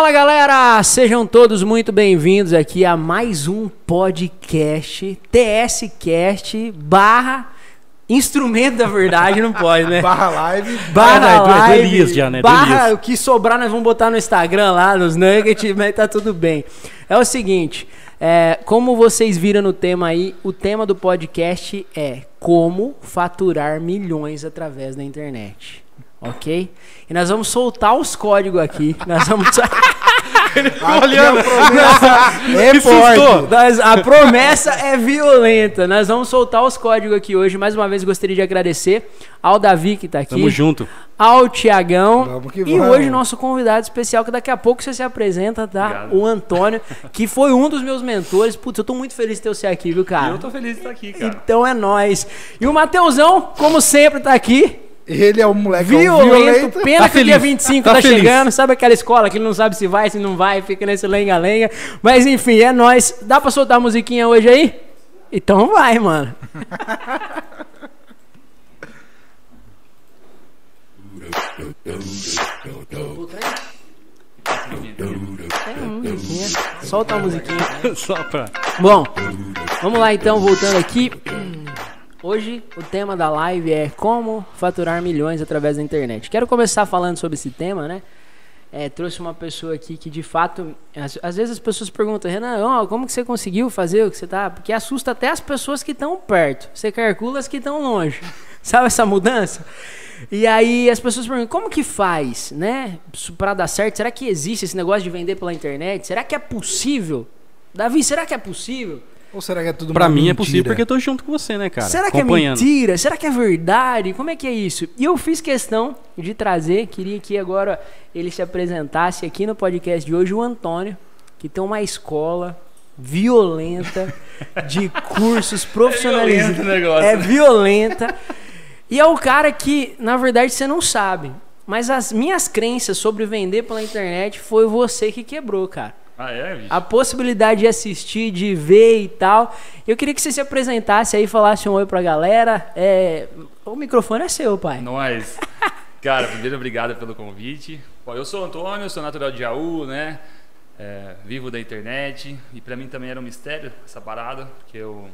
Fala galera, sejam todos muito bem-vindos aqui a mais um podcast TSCast barra instrumento da verdade, não pode, né? Barra live. Barra É, do- é do live, Elias já, né? Barra o que sobrar nós vamos botar no Instagram lá, nos nuggets, mas tá tudo bem. É o seguinte, é, como vocês viram no tema aí, o tema do podcast é como faturar milhões através da internet. Ok? E nós vamos soltar os códigos aqui. Nós vamos. Olhando. É. Nós- a promessa é violenta. Nós vamos soltar os códigos aqui hoje. Mais uma vez gostaria de agradecer ao Davi que tá aqui. Tamo junto. Ao Tiagão. E vamos. hoje nosso convidado especial, que daqui a pouco você se apresenta, tá? Obrigado. O Antônio, que foi um dos meus mentores. Putz, eu tô muito feliz de ter você aqui, viu, cara? eu tô feliz de estar aqui, cara. Então é nóis. E o Mateusão, como sempre, tá aqui. Ele é um moleque Violento, violento. pena Tá que o dia feliz, 25 tá tá, feliz. chegando, sabe aquela escola que ele não sabe se vai, se não vai, fica nesse lenga-lenga. Mas enfim, é nóis. Dá pra soltar a musiquinha hoje aí? Então vai, mano. Solta a musiquinha. Só pra. Bom, vamos lá então, voltando aqui. Hoje o tema da live é como faturar milhões através da internet. Quero começar falando sobre esse tema, né? É, trouxe uma pessoa aqui que de fato, às, às vezes as pessoas perguntam, Renan, ó, como que você conseguiu fazer o que você tá? Porque assusta até as pessoas que estão perto. Você calcula as que estão longe. Sabe essa mudança? E aí as pessoas perguntam, como que faz, né? Pra dar certo, será que existe esse negócio de vender pela internet? Será que é possível? Davi, será que é possível? Ou será que é tudo Pra uma mim é mentira? possível porque eu tô junto com você, né, cara? Será que é mentira? Será que é verdade? Como é que é isso? E eu fiz questão de trazer, queria que agora ele se apresentasse aqui no podcast de hoje, o Antônio, que tem uma escola violenta de cursos profissionalizados. violento o negócio, É violenta. E é o cara que, na verdade, você não sabe. Mas as minhas crenças sobre vender pela internet foi você que quebrou, cara Ah, é, bicho? a possibilidade de assistir, de ver e tal. Eu queria que você se apresentasse aí, falasse um oi pra galera. É, O microfone é seu, pai. Nós. Cara, primeiro, obrigado pelo convite. Bom, eu sou Antônio, sou natural de Jaú, né? É, vivo da internet. E pra mim também era um mistério essa parada, porque eu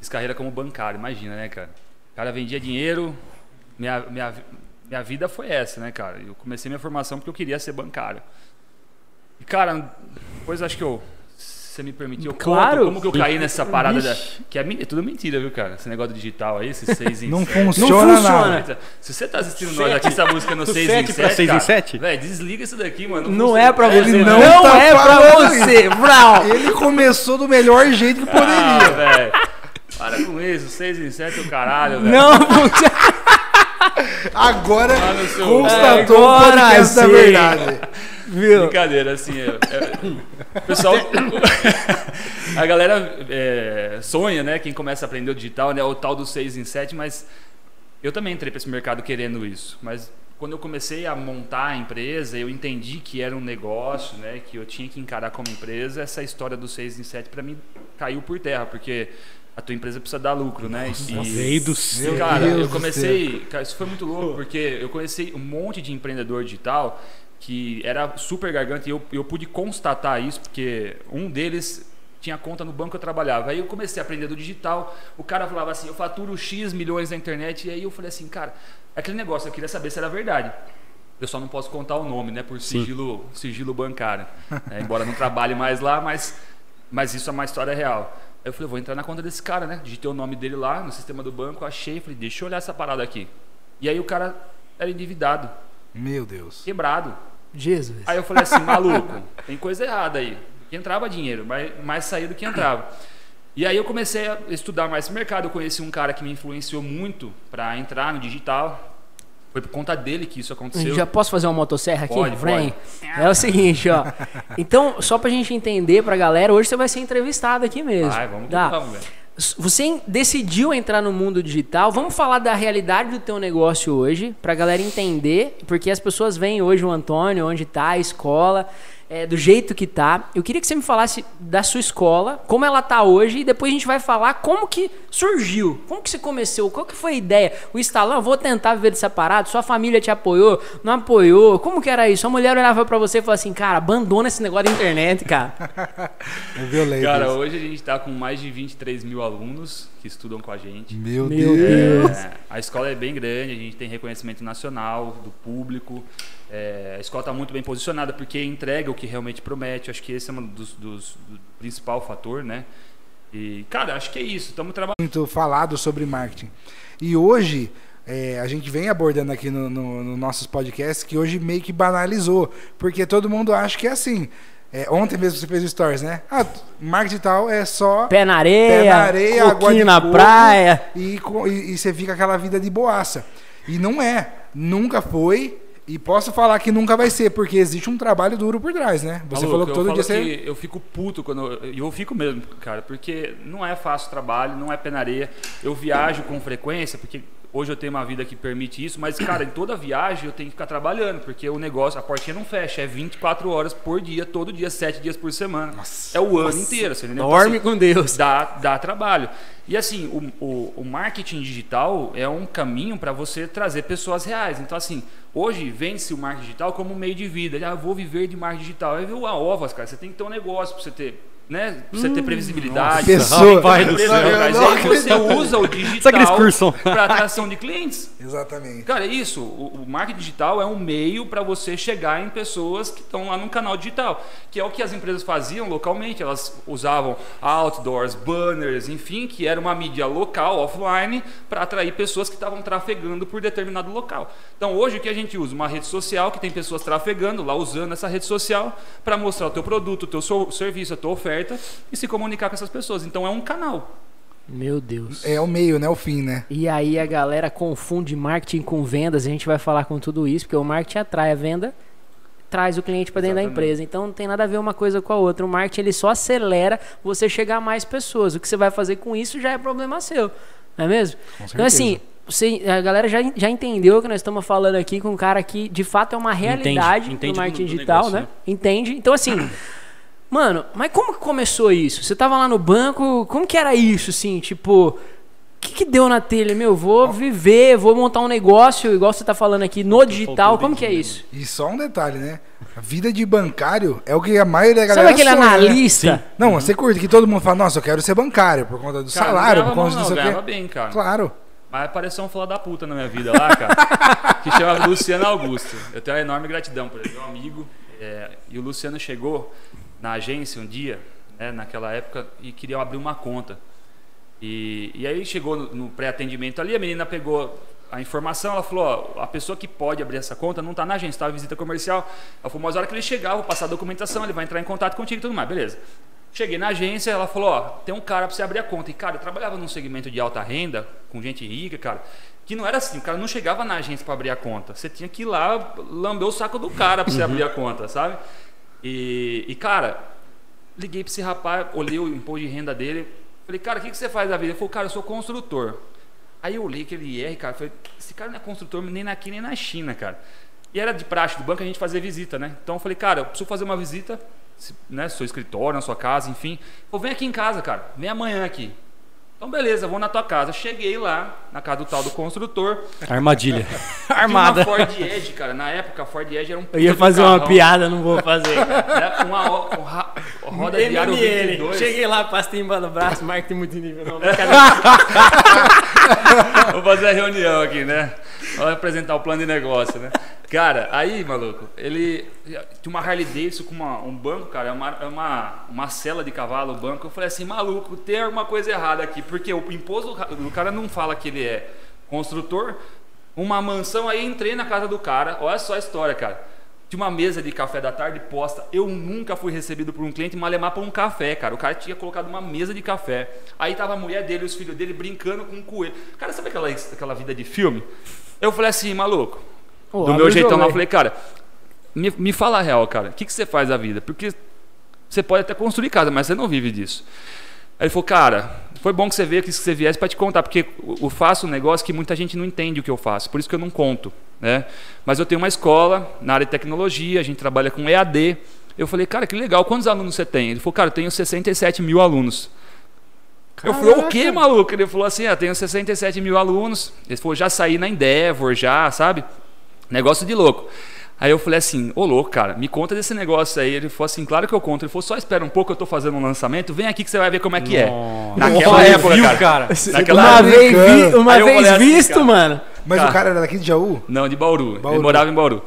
fiz carreira como bancário, imagina, né, cara? O cara vendia dinheiro, minha, minha, minha vida foi essa, né, cara? Eu comecei minha formação porque eu queria ser bancário. E, cara, depois acho que eu. Você me permitir, eu Claro. conto como que eu caí nessa parada. Da, Vixe. que é, é tudo mentira, viu, cara? Esse negócio digital aí, esses 6 em Não sete. funciona, Não funciona. nada. Se você tá assistindo nós aqui, essa música no Do 6 sete em pra 7, seis em cara, sete? Velho, desliga isso daqui, mano. Não funciona. é pra você. Ele não não tá é pra você, Brau. Ele começou do melhor jeito que Ah, poderia. velho. Para com isso, 6 em 7 é o caralho, velho. Não funciona. Agora Ah, constatou o Agora podcast da verdade. Viu? Brincadeira, assim. É, é- pessoal. a galera é, sonha, né? Quem começa a aprender o digital, né? O tal do 6 em 7, mas eu também entrei para esse mercado querendo isso. Mas quando eu comecei a montar a empresa, eu entendi que era um negócio, né? Que eu tinha que encarar como empresa. Essa história do 6 em 7 para mim caiu por terra, porque a tua empresa precisa dar lucro, né? E- Veio do céu. Cara, Deus eu comecei. Cara, isso foi muito louco, porque eu conheci um monte de empreendedor digital que era super garganta e eu, eu pude constatar isso, porque um deles tinha conta no banco que eu trabalhava. Aí eu comecei a aprender do digital, o cara falava assim, eu faturo X milhões na internet, e aí eu falei assim, cara, aquele negócio, eu queria saber se era verdade. Eu só não posso contar o nome, né, por sigilo, sigilo bancário. né, embora não trabalhe mais lá, mas, mas isso é uma história real. Aí eu falei, vou entrar na conta desse cara, né? Digitei o nome dele lá no sistema do banco, achei, falei, deixa eu olhar essa parada aqui. E aí o cara era endividado, Meu Deus. quebrado. Jesus. Aí eu falei assim, maluco, tem coisa errada aí. Que entrava dinheiro, mas mais saía do que entrava. E aí eu comecei a estudar mais esse mercado. Eu conheci um cara que me influenciou muito para entrar no digital. Foi por conta dele que isso aconteceu. Já posso fazer uma motosserra aqui? Pode, Vem. É o seguinte, ó. Então, só pra gente entender pra galera, hoje você vai ser entrevistado aqui mesmo. Vai, vamos que Tá? vamos, velho. Você decidiu entrar no mundo digital. Vamos falar da realidade do teu negócio hoje, pra galera entender, porque as pessoas veem hoje o Antônio, onde tá a escola, é, do jeito que tá. Eu queria que você me falasse da sua escola, como ela tá hoje, e depois a gente vai falar como que surgiu, como que você começou, qual que foi a ideia? O instalão, vou tentar viver dessa parada, sua família te apoiou, não apoiou, como que era isso? A mulher olhava pra você e falava assim, cara, abandona esse negócio da internet, cara. É violento. Cara, isso. hoje a gente tá com mais de 23 mil alunos que estudam com a gente. Meu, Meu Deus. Deus. É, a escola é bem grande, a gente tem reconhecimento nacional do público. É, a escola está muito bem posicionada porque entrega o que realmente promete. Acho que esse é um dos, dos do principal fator, né? E cara, acho que é isso. Estamos trabalhando. Muito falado sobre marketing. E hoje, é, a gente vem abordando aqui no, no, no nossos podcasts que hoje meio que banalizou. Porque todo mundo acha que é assim. É, ontem mesmo você fez o stories, né? Ah, marketing tal é só Pé na areia, pé na areia, água de na coco, praia. E, e, e você fica aquela vida de boaça. E não é. Nunca foi. E posso falar que nunca vai ser, porque existe um trabalho duro por trás, né? Você Maluco, falou que eu todo dia você. que eu fico puto quando. eu- E eu, fico mesmo, cara, porque não é fácil trabalho, não é pé na areia. Eu viajo com frequência, porque hoje eu tenho uma vida que permite isso, mas, cara, em toda viagem eu tenho que ficar trabalhando, porque o negócio, a portinha não fecha, é 24 horas por dia, todo dia, 7 dias por semana. é o ano inteiro, você entendeu? Então, Dorme assim, com Deus. dá, dá trabalho. E assim, o, o, o marketing digital é um caminho para você trazer pessoas reais. Então, assim, hoje vende-se o marketing digital como um meio de vida. Ah, eu vou viver de marketing digital. Aí viu a ovas, cara. Você tem que ter um negócio para você ter. Né? Pra você ter previsibilidade. Pessoa. Rapaz do céu. aí você usa o digital excursão. para atração de clientes. Exatamente. Cara, é isso. O, o marketing digital é um meio para você chegar em pessoas que estão lá no canal digital, que é o que as empresas faziam localmente. Elas usavam outdoors, banners, enfim, que era uma mídia local, offline, para atrair pessoas que estavam trafegando por determinado local. Então, hoje o que a gente usa? Uma rede social que tem pessoas trafegando lá usando essa rede social para mostrar o teu produto, o teu serviço, a tua oferta e se comunicar com essas pessoas. Então, é um canal. Meu Deus. É o meio, né? O fim, né? E aí a galera confunde marketing com vendas. A gente vai falar com tudo isso, porque o marketing atrai a venda, traz o cliente para dentro da Exatamente. empresa. Então não tem nada a ver uma coisa com a outra. O marketing ele só acelera você chegar a mais pessoas. O que você vai fazer com isso já é problema seu, não é mesmo? Com Então assim, você- a galera já, já entendeu que nós estamos falando aqui com um cara que de fato é uma realidade entende no marketing do- do digital, negócio, né? né? Entende? Então assim, Mano, mas como que começou isso? Você tava lá no banco, como que era isso, assim? Tipo, o que, que deu na telha? Meu, vou viver, vou montar um negócio, igual você tá falando aqui, no digital. Como que é isso? E só um detalhe, né? A vida de bancário é o que a maioria da Sabe galera aquele sonha, né? analista? Não, você curte que todo mundo fala, nossa, eu quero ser bancário por conta do Cara, salário, por conta disso não, aqui. bem, cara. Claro. Mas apareceu um filho da puta na minha vida lá, cara, que chama Luciano Augusto. Eu tenho uma enorme gratidão por ele, meu amigo. é, e o Luciano chegou na agência um dia, né, naquela época, e queria abrir uma conta. E, e aí chegou no, no pré-atendimento ali, a menina pegou a informação, ela falou, ó, a pessoa que pode abrir essa conta não está na agência, está em visita comercial. Ela falou, mas a hora que ele chegar, eu vou passar a documentação, ele vai entrar em contato contigo e tudo mais, beleza. Cheguei na agência, ela falou, ó, tem um cara para você abrir a conta. E, cara, eu trabalhava num segmento de alta renda, com gente rica, cara, que não era assim, o cara não chegava na agência para abrir a conta. Você tinha que ir lá lamber o saco do cara para você abrir a conta, sabe? E, e, cara, liguei para esse rapaz, olhei o imposto de renda dele, falei, cara, o que, que você faz da vida? Ele falou, cara, eu sou construtor. Aí eu olhei aquele IR, cara, falei, esse cara não é construtor nem aqui nem na China, cara. E era de praxe do banco a gente fazer visita, né? Então eu falei, cara, eu preciso fazer uma visita, né? Seu escritório, na sua casa, enfim. Falei, vem aqui em casa, cara, vem amanhã aqui. Então beleza, vou na tua casa. Cheguei lá, na casa do tal do construtor. Armadilha. Armada. Uma Ford Edge, cara. Na época a Ford Edge era um Eu ia fazer uma piada, não vou fazer. né? Uma um roda de aro MML. 22. Cheguei lá, passei embaixo do braço, marketing multinível. Não, Vou fazer a reunião aqui, né? Vou apresentar o plano de negócio, né? Cara, aí, maluco, ele tinha uma Harley Davidson com uma- um banco, cara, é uma, é uma, uma cela de cavalo, banco. Eu falei assim, maluco, tem alguma coisa errada aqui, porque o imposto do cara não fala que ele é construtor. Uma mansão, aí entrei na casa do cara, olha só a história, cara. Tinha uma mesa de café da tarde posta. Eu nunca fui recebido por um cliente malemar para um café, cara. O cara tinha colocado uma mesa de café. Aí tava a mulher dele e os filhos dele brincando com um coelho. Cara, sabe aquela, aquela vida de filme? Eu falei assim, maluco. Pô, do meu jeitão lá, eu falei, cara, me, me fala a real, cara. O que, que você faz da vida? Porque você pode até construir casa, mas você não vive disso. Aí ele falou, cara, foi bom que você veio, que você viesse para te contar, porque eu faço um negócio que muita gente não entende o que eu faço, por isso que eu não conto, né? Mas eu tenho uma escola na área de tecnologia, a gente trabalha com EAD, Eu falei, cara, que legal, quantos alunos você tem? Ele falou, cara, eu tenho 67 mil alunos. Eu falei, o quê, maluco? Ele falou assim, ah, tenho 67 mil alunos. Ele falou, já saí na Endeavor, já, sabe? Negócio de louco. Aí eu falei assim, ô louco, cara, me conta desse negócio aí. Ele falou assim, claro que eu conto. Ele falou, só espera um pouco, eu tô fazendo um lançamento, vem aqui que você vai ver como é que é. Naquela Olha, época, viu, cara. cara? Naquela uma época. vez, vi- uma vez falei assim, visto, cara. mano. Mas Cara. o cara era daqui de Jaú? Não, de Bauru. Bauru. Ele morava em Bauru.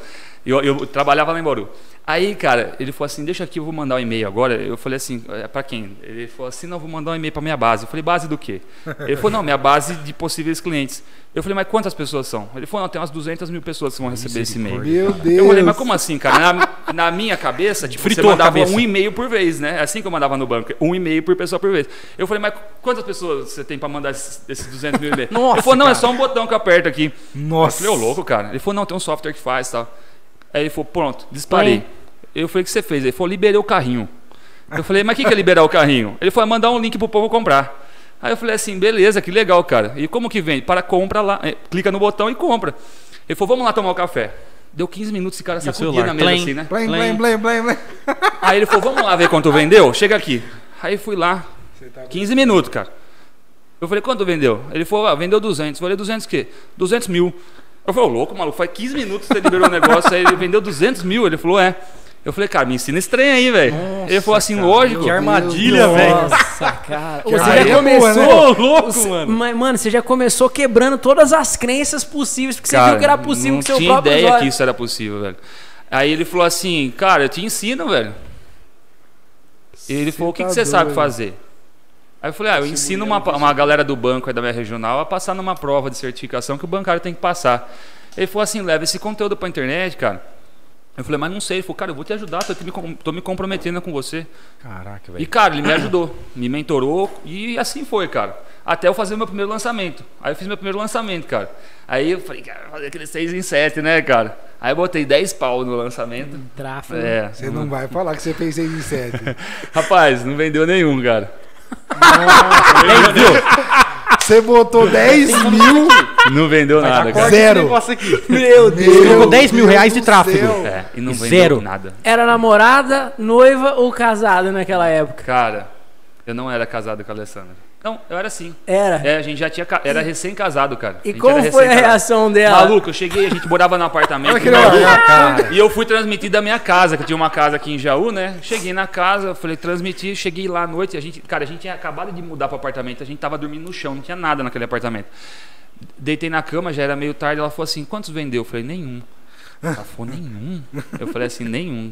Eu, eu trabalhava lá em Bauru. Aí, cara, ele falou assim: deixa aqui, eu vou mandar um e-mail agora. Eu falei assim: é pra quem? Ele falou assim: não, vou mandar um e-mail pra minha base. Eu falei: base do quê? Ele falou: não, minha base de possíveis clientes. Eu falei: mas quantas pessoas são? Ele falou: não, tem umas 200 mil pessoas que vão receber esse e-mail. Meu Deus. Eu falei, mas como assim, cara? Na, na minha cabeça, tipo, Fritou você a mandava um e-mail por vez, né? É assim que eu mandava no banco, um e-mail por pessoa por vez. Eu falei, mas quantas pessoas você tem pra mandar esses, esses 200 mil e-mails? Nossa, Ele falou, não, é cara. só um botão que eu aperto aqui. Nossa. Eu falei, ô louco, cara. Ele falou, não, tem um software que faz e tal. Aí ele falou, pronto, disparei. Eu falei, o que você fez? Ele falou, liberei o carrinho. Eu falei, mas o que, que é liberar o carrinho? Ele falou, mandar um link pro povo comprar. Aí eu falei assim, beleza, que legal, cara. E como que vem? Para compra lá, é, clica no botão e compra. Ele falou, vamos lá tomar um café. Deu 15 minutos, esse cara sacudia celular? na mesa assim, né? Blém, blém, blém, blém, blém. Aí ele falou, vamos lá ver quanto vendeu? Chega aqui. Aí fui lá, 15 minutos, cara. Eu falei, quanto vendeu? Ele falou, ah, vendeu 200. Eu falei, 200 o quê? 200 mil. Eu falei, ô louco, maluco, faz 15 minutos que você liberou o negócio, aí ele vendeu 200 mil. Ele falou, é. Eu falei, cara, me ensina esse trem aí, velho. Ele falou assim, lógico. Que armadilha, velho. Nossa, cara. Ô, Você aí já é boa, começou. Ô, louco, Você- mano. Mas, mano, você já começou quebrando todas as crenças possíveis, porque você Cara, viu que era possível não com seu tinha próprio ideia olhos. que isso era possível, velho. Aí ele falou assim, cara, eu te ensino, velho. Ele falou, o que, tá que você sabe fazer? Aí eu falei, ah, eu ensino uma, uma galera do banco aí da minha regional a passar numa prova de certificação que o bancário tem que passar. Ele falou assim, leva esse conteúdo pra internet, cara. Eu falei, mas não sei. Ele falou, cara, eu vou te ajudar, tô, me, tô me comprometendo com você. Caraca, E, velho. cara, ele me ajudou, me mentorou e assim foi, cara. Até eu fazer meu primeiro lançamento. Aí eu fiz meu primeiro lançamento, cara. Aí eu falei, cara, vou fazer aquele 6 em 7, né, cara? Aí eu botei 10 pau no lançamento. Tráfego. É. Você não vai falar que você fez 6 em 7. Rapaz, não vendeu nenhum, cara. Você botou 10 mil. Não vendeu nada, cara. Zero. Meu Deus. Meu colocou 10 mil reais de tráfego. É, e não vendeu zero. nada. Era namorada, noiva ou casada naquela época? Cara, eu não era casado com a Alessandra. Não, eu era sim. Era. É, a gente já tinha. Era recém-casado, cara. E como era foi a reação dela? Maluco, eu cheguei, a gente morava num apartamento. Olha que. Bauru. Cara. E eu fui transmitir da minha casa, que tinha uma casa aqui em Jaú, né? Cheguei na casa, falei, transmiti, cheguei lá à noite, a gente, cara, a gente tinha acabado de mudar pro apartamento, a gente tava dormindo no chão, não tinha nada naquele apartamento. Deitei na cama, já era meio tarde, ela falou assim, quantos vendeu? Eu falei, nenhum. Ela falou, nenhum? Eu falei assim, nenhum.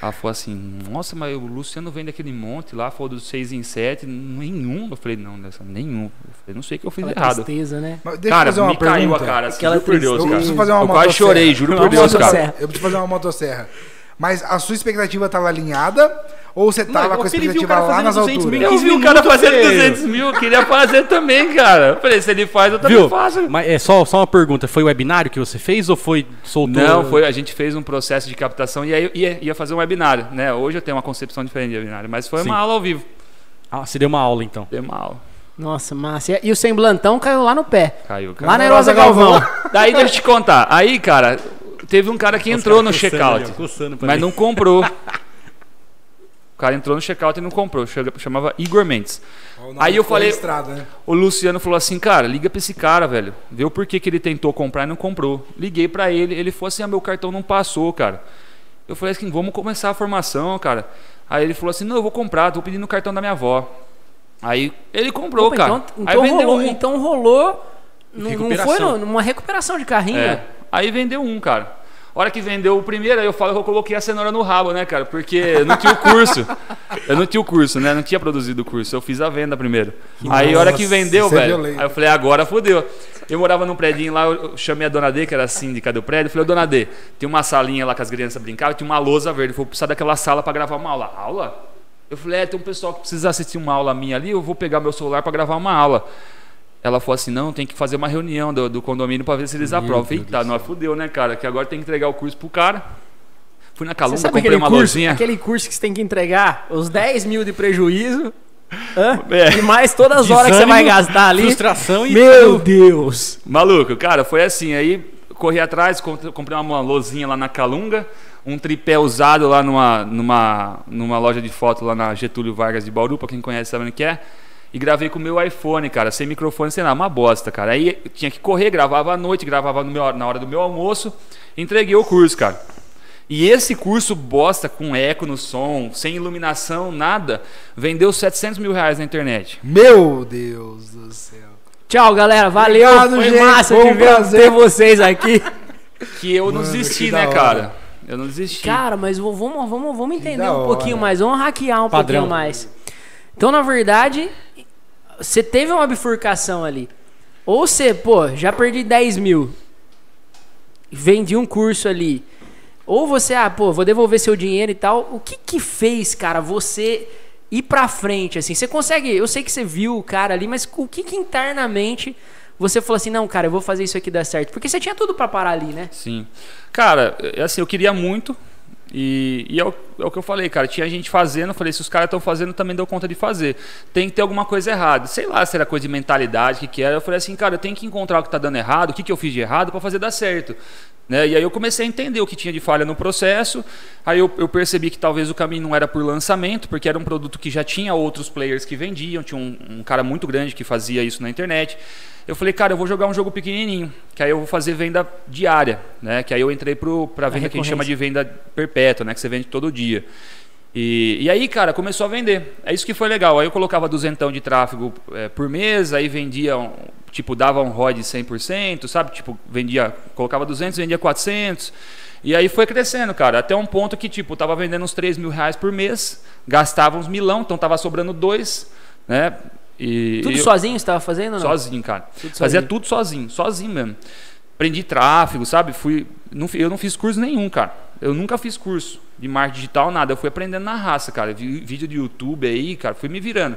Ela falou assim, nossa, mas o Luciano vende aquele monte lá, falou dos 6 em 7, nenhum. Eu falei, não, dessa, nenhum. Eu falei, não sei o que eu fiz Aquela errado. tristeza, né? Mas deixa Cara, eu fazer uma me caiu pergunta. a cara, assim, Aquela juro por Deus, Eu cara. preciso fazer uma Eu quase motosserra. chorei, juro por Deus, cara. Eu preciso fazer uma motosserra. Mas a sua expectativa estava alinhada? Ou você tava Não, com a ele viu o expectativa cara lá fazendo nas 200 alturas? mil. Eu 15 vi o cara fazendo velho. 200 mil, eu queria fazer também, cara. Eu falei, se ele faz, eu também Viu? faço. Mas é só, só uma pergunta. Foi o webinário que você fez ou foi soltou? Não, foi, a gente fez um processo de captação e aí eu ia, ia fazer um webinário, né? Hoje eu tenho uma concepção diferente de webinário, mas foi Sim. uma aula ao vivo. Ah, você deu uma aula então. Deu uma aula. Nossa, massa. E o semblantão caiu lá no pé. Caiu, cara. Lá na Herosa Galvão. Daí deixa eu te contar. Aí, cara, teve um cara que entrou no checkout, mas não comprou. O cara entrou no checkout e não comprou. Chamava Igor Mendes. Aí eu falei- registrado, né? O Luciano falou assim, cara, liga pra esse cara, velho. Vê o porquê que ele tentou comprar e não comprou. Liguei pra ele, ele falou assim, ah, meu cartão não passou, cara. Eu falei assim, vamos começar a formação, cara. Aí ele falou assim, não, eu vou comprar, tô pedindo o cartão da minha avó. Aí ele comprou, Opa, cara. então, então rolou, um. então rolou. Não, não foi numa recuperação de carrinho. É. Aí vendeu um, cara. A hora que vendeu o primeiro, aí eu falo que eu coloquei a cenoura no rabo, né, cara? Porque eu não tinha o curso. Eu não tinha o curso, né? Não tinha produzido o curso. Eu fiz a venda primeiro. aí a hora que vendeu, é velho. violento. aí eu falei, agora fodeu. Eu morava num predinho lá, eu chamei a dona D, que era a síndica do prédio. Eu falei, dona D, tem uma salinha lá que as crianças brincavam, tinha uma lousa verde. Eu vou precisar daquela sala pra gravar uma aula. Aula? Eu falei, é, tem um pessoal que precisa assistir uma aula minha ali, eu vou pegar meu celular pra gravar uma aula. Ela falou assim: não, tem que fazer uma reunião do, do condomínio pra ver se eles aprovam. Eu falei, Eita, nós fudeu, né, cara? Que agora tem que entregar o curso pro cara. Fui na Calunga, comprei aquele uma curso, luzinha. aquele curso que você tem que entregar os 10 mil de prejuízo? É. e mais todas as horas que você vai gastar ali. Frustração e. Meu Deus! Maluco, cara, foi assim. Aí corri atrás, comp- comprei uma lozinha lá na Calunga, um tripé usado lá numa, numa, numa loja de foto lá na Getúlio Vargas de Bauru, pra quem conhece sabe onde que é. E gravei com o meu iPhone, cara, sem microfone, sem nada, uma bosta, cara. Aí eu tinha que correr, gravava à noite, gravava no meu- na hora do meu almoço, entreguei o curso, cara. E esse curso bosta, com eco no som, sem iluminação, nada, vendeu 700 mil reais na internet. Meu Deus do céu. Tchau, galera. Valeu. Obrigado, Foi gente. massa Foi de um ver prazer. ter vocês aqui. Que eu não desisti, né, cara? Eu não desisti. Cara, mas vamos, vamos, vamos entender um hora. pouquinho mais. Vamos hackear um Padrão. pouquinho mais. Então, na verdade, você teve uma bifurcação ali. Ou você, pô, já perdi 10 mil. Vendi um curso ali. Ou você, ah, pô, vou devolver seu dinheiro e tal. O que que fez, cara, você ir pra frente, assim? Você consegue... Eu sei que você viu o cara ali, mas o que que internamente você falou assim, não, cara, eu vou fazer isso aqui dar certo? Porque você tinha tudo pra parar ali, né? Sim. Cara, é assim, eu queria muito. E, e é, o, é o que eu falei, cara. Tinha gente fazendo, eu falei, se os caras estão fazendo, também deu conta de fazer. Tem que ter alguma coisa errada. Sei lá se era coisa de mentalidade, o que, que era. Eu falei assim, cara, eu tenho que encontrar o que tá dando errado, o que, que eu fiz de errado para fazer dar certo. Né? E aí eu comecei a entender o que tinha de falha no processo. Aí eu, eu percebi que talvez o caminho não era por lançamento, porque era um produto que já tinha outros players que vendiam. Tinha um, um cara muito grande que fazia isso na internet. Eu falei, cara, eu vou jogar um jogo pequenininho, que aí eu vou fazer venda diária, né? Que aí eu entrei para venda que a gente chama de venda perpétua, né? Que você vende todo dia. E, e aí, cara, começou a vender. É isso que foi legal. Aí eu colocava duzentão de tráfego é, por mês, aí vendia, um, tipo, dava um ROI de 100%, sabe? Tipo, vendia, colocava 200, vendia 400. E aí foi crescendo, cara, até um ponto que, tipo, tava vendendo uns 3 mil reais por mês, gastava uns milão, então tava sobrando dois, né? E, Tudo e sozinho você tava fazendo não? Sozinho, cara. Tudo Fazia sozinho. tudo sozinho, sozinho mesmo. Aprendi tráfego, sabe? Fui, não, eu não fiz curso nenhum, cara. Eu nunca fiz curso de marketing digital, nada. Eu fui aprendendo na raça, cara. Vi vídeo de YouTube aí, cara, fui me virando.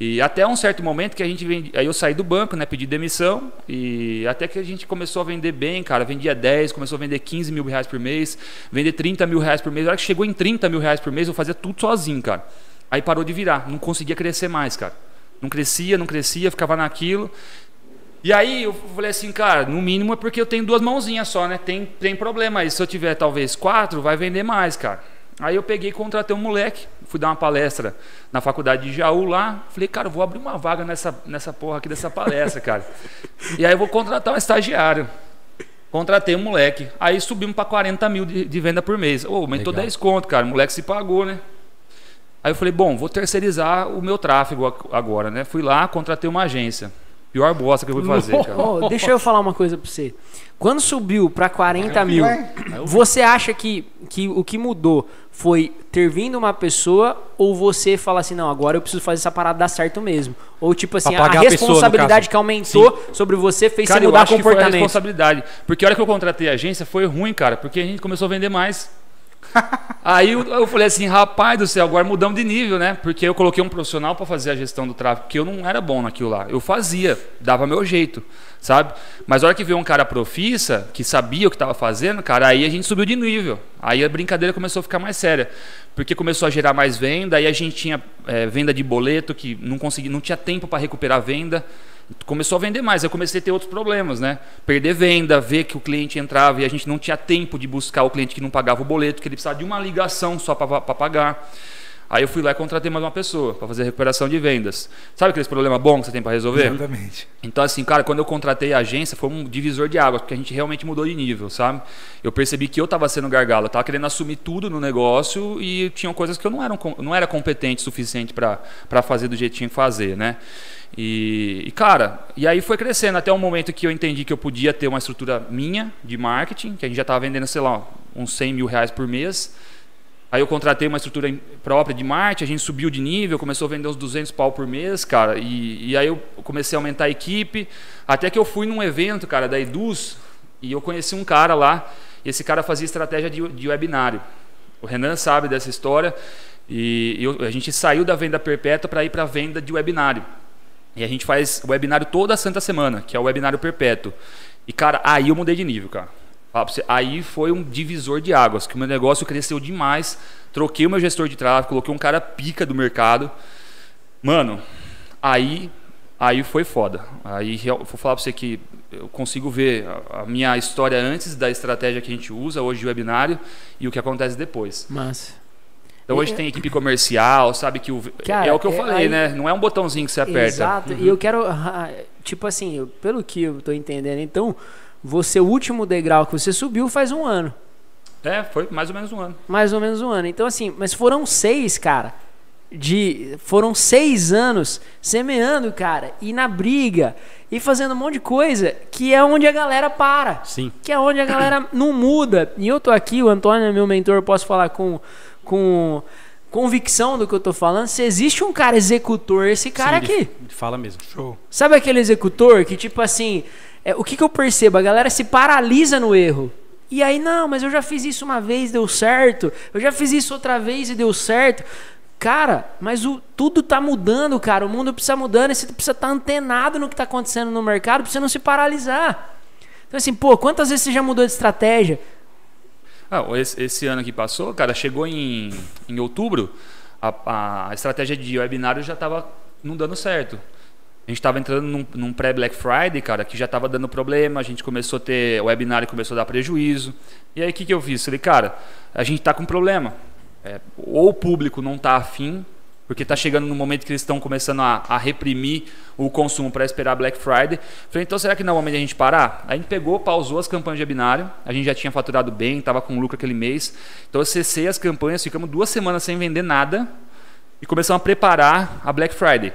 E até um certo momento que a gente vendi, aí eu saí do banco, né, pedi demissão e até que a gente começou a vender bem, cara, vendia 10, começou a vender 15 mil reais por mês, vender 30 mil reais por mês, na hora que chegou em 30 mil reais por mês eu fazia tudo sozinho, cara. Aí parou de virar, não conseguia crescer mais, cara. Não crescia, não crescia, ficava naquilo. E aí eu falei assim, cara, no mínimo é porque eu tenho duas mãozinhas só, né? Tem, tem problema aí. Se eu tiver talvez quatro, vai vender mais, cara. Aí eu peguei e contratei um moleque, fui dar uma palestra na faculdade de Jaú lá. Falei, cara, vou abrir uma vaga nessa, nessa porra aqui dessa palestra, cara. e aí eu vou contratar um estagiário. Contratei um moleque. Aí subimos para 40 mil de, de venda por mês. Ô, aumentou Legal. 10 conto, cara. O moleque se pagou, né? Aí eu falei, bom, vou terceirizar o meu tráfego ag- agora, né? Fui lá, contratei uma agência. Pior bosta que eu fui fazer, cara. Ô, deixa eu falar uma coisa pra você. Quando subiu pra 40 mil, você acha que, que o que mudou foi ter vindo uma pessoa ou você falar assim, não, agora eu preciso fazer essa parada dar certo mesmo? Ou tipo assim, a a pessoa, responsabilidade caso. que aumentou sobre você fez Cara, você eu mudar acho que foi a comportamento? responsabilidade. Porque a hora que eu contratei a agência foi ruim, cara, porque a gente começou a vender mais. Aí eu, eu falei assim, rapaz do céu, agora mudamos de nível, né? Porque eu coloquei um profissional para fazer a gestão do tráfego, porque eu não era bom naquilo lá. Eu fazia, dava meu jeito, sabe? Mas a hora que veio um cara profissa, que sabia o que estava fazendo, cara, aí a gente subiu de nível. Aí a brincadeira começou a ficar mais séria. Porque começou a gerar mais venda, aí a gente tinha eh, venda de boleto que não conseguia, não tinha tempo para recuperar a venda começou a vender mais. Eu comecei a ter outros problemas, né? Perder venda, ver que o cliente entrava e a gente não tinha tempo de buscar o cliente que não pagava o boleto, que ele precisava de uma ligação só para pagar. Aí eu fui lá e contratei mais uma pessoa para fazer a recuperação de vendas. Sabe aqueles problemas bons que você tem para resolver? Exatamente. Então, assim, cara, quando eu contratei a agência, foi um divisor de águas, porque a gente realmente mudou de nível, sabe? Eu percebi que eu estava sendo gargalo, eu tava querendo assumir tudo no negócio e tinham coisas que eu não era, não era competente o suficiente para fazer do jeito que tinha que fazer, né? E, e, cara, e aí foi crescendo até o momento que eu entendi que eu podia ter uma estrutura minha de marketing, que a gente já estava vendendo, sei lá, uns 100 mil reais por mês. Aí eu contratei uma estrutura própria de marketing, a gente subiu de nível, começou a vender uns 200 pau por mês, cara. E, e aí eu comecei a aumentar a equipe. Até que eu fui num evento, cara, da Eduz, e eu conheci um cara lá. Esse cara fazia estratégia de, de webinário. O Renan sabe dessa história. E eu, a gente saiu da venda perpétua para ir para a venda de webinário. E a gente faz webinário toda santa semana, que é o webinário perpétuo. E, cara, aí eu mudei de nível, cara. Você, Aí foi um divisor de águas, que o meu negócio cresceu demais. Troquei o meu gestor de tráfego, coloquei um cara pica do mercado. Mano, aí Aí foi foda. Aí vou falar pra você que eu consigo ver a, minha história antes da estratégia que a gente usa hoje de webinário e o que acontece depois. Massa. Então hoje E- tem equipe comercial, sabe que o Cara, é o que eu é- falei, aí- né? Não é um botãozinho que você aperta. Exato. E eu quero, ah, tipo assim, eu- pelo que eu tô entendendo, então, você, o último degrau que você subiu faz um ano. É, foi mais ou menos um ano. Mais ou menos um ano. Então, assim, mas foram seis, cara. De. Foram seis anos semeando, cara, e na briga, e fazendo um monte de coisa, que é onde a galera para. Sim. Que é onde a galera não muda. E eu tô aqui, o Antônio é meu mentor, eu posso falar com, com convicção do que eu tô falando. Se existe um cara executor, esse cara Sim, aqui. ele- ele Fala mesmo. Show. Sabe aquele executor que, tipo assim, é, o que, que eu percebo? A galera se paralisa no erro. E aí, não, mas eu já fiz isso uma vez, deu certo. Eu já fiz isso outra vez e deu certo. Cara, mas o, tudo tá mudando, cara. O mundo precisa mudando e você precisa estar antenado no que tá acontecendo no mercado pra você não se paralisar. Então, assim, pô, quantas vezes você já mudou de estratégia? Ah, esse, esse ano que passou, cara, chegou em, em outubro, a, a estratégia de webinário já estava não dando certo. A gente estava entrando num, num pré-Black Friday, cara, que já estava dando problema, a gente começou a ter, o webinário começou a dar prejuízo. E aí o que, que eu fiz? Falei, cara, a gente está com problema. É, ou o público não está afim, porque está chegando no momento que eles estão começando a, a reprimir o consumo para esperar Black Friday. Falei, então será que não é o momento de a gente parar? Aí a gente pegou, pausou as campanhas de webinário, a gente já tinha faturado bem, estava com lucro aquele mês. Então eu cessei as campanhas, ficamos duas semanas sem vender nada e começamos a preparar a Black Friday.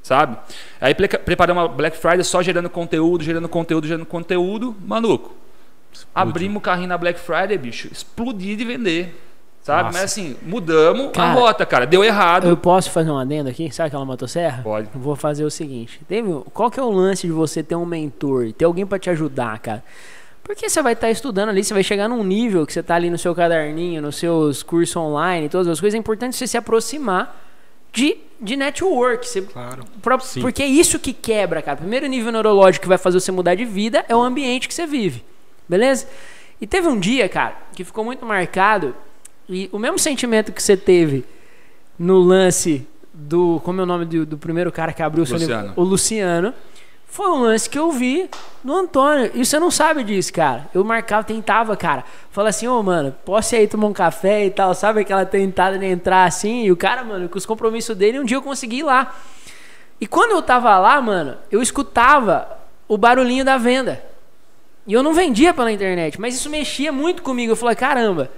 Sabe? Aí preparamos a Black Friday só gerando conteúdo, gerando conteúdo, gerando conteúdo, maluco. Abrimos o carrinho na Black Friday, bicho, explodir de vender. Sabe? Nossa. Mas assim, mudamos Cara, a rota, cara. Deu errado. Eu posso fazer um adendo aqui? Sabe aquela motosserra? Pode. Eu Vou fazer o seguinte. Teve, qual que é o lance de você ter um mentor, ter alguém pra te ajudar, cara? Porque você vai estar estudando ali, você vai chegar num nível que você tá ali no seu caderninho, nos seus cursos online, todas as coisas. É importante você se aproximar de, de network. Você, Claro. pra- porque é isso que quebra, cara. O primeiro nível neurológico que vai fazer você mudar de vida é o ambiente que você vive. Beleza? E teve um dia, cara, que ficou muito marcado. E o mesmo sentimento que você teve no lance do. Como é o nome do, do primeiro cara que abriu o seu Luciano. livro? O Luciano. Foi um lance que eu vi no Antônio. E você não sabe disso, cara. Eu marcava, tentava, cara. Falar assim, ô, mano, posso ir aí tomar um café e tal. Sabe aquela tentada de entrar assim? E o cara, mano, com os compromissos dele, um dia eu consegui ir lá. E quando eu tava lá, mano, eu escutava o barulhinho da venda. E eu não vendia pela internet, mas isso mexia muito comigo. Eu falei, caramba,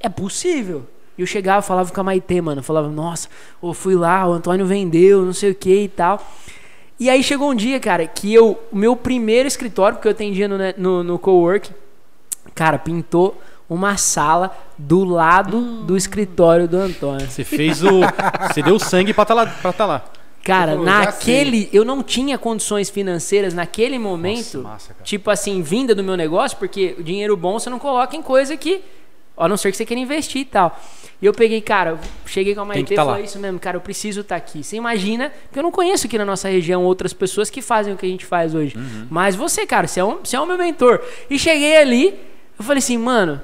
é possível. E eu chegava e falava com a Maitê, mano. Eu falava, nossa, eu fui lá, o Antônio vendeu, não sei o que e tal. E aí chegou um dia, cara, que eu, o meu primeiro escritório, porque eu atendia no, net- no, no cowork, cara, pintou uma sala do lado do escritório do Antônio. Você fez o. Você deu sangue pra tá lá. Pra tá lá. Cara, falou, já naquele. Eu não tinha condições financeiras naquele momento. Nossa, massa, tipo assim, vinda do meu negócio, porque o dinheiro bom você não coloca em coisa que. A não ser que você queira investir e tal. E eu peguei, cara, cheguei com a Maite e tá falei lá. isso mesmo, cara, eu preciso estar aqui. Você imagina, porque eu não conheço aqui na nossa região outras pessoas que fazem o que a gente faz hoje. Uhum. Mas você, cara, você é, um, você é o meu mentor. E cheguei ali, eu falei assim, mano,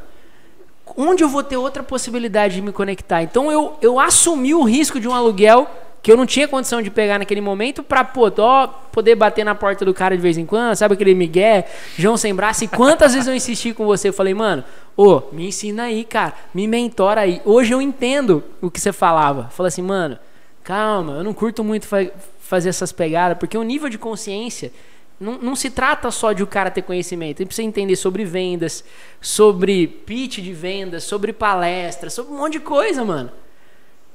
onde eu vou ter outra possibilidade de me conectar? Então eu, eu assumi o risco de um aluguel que eu não tinha condição de pegar naquele momento pra pô, ó, poder bater na porta do cara de vez em quando, sabe aquele migué, João sem braço. E quantas vezes eu insisti com você? Eu falei, mano, ô, me ensina aí, cara, me mentora aí. Hoje eu entendo o que você falava. Falei assim, mano, calma, eu não curto muito fa- fazer essas pegadas, porque o nível de consciência não, não se trata só de o cara ter conhecimento. Ele precisa entender sobre vendas, sobre pitch de vendas, sobre palestras, sobre um monte de coisa, mano.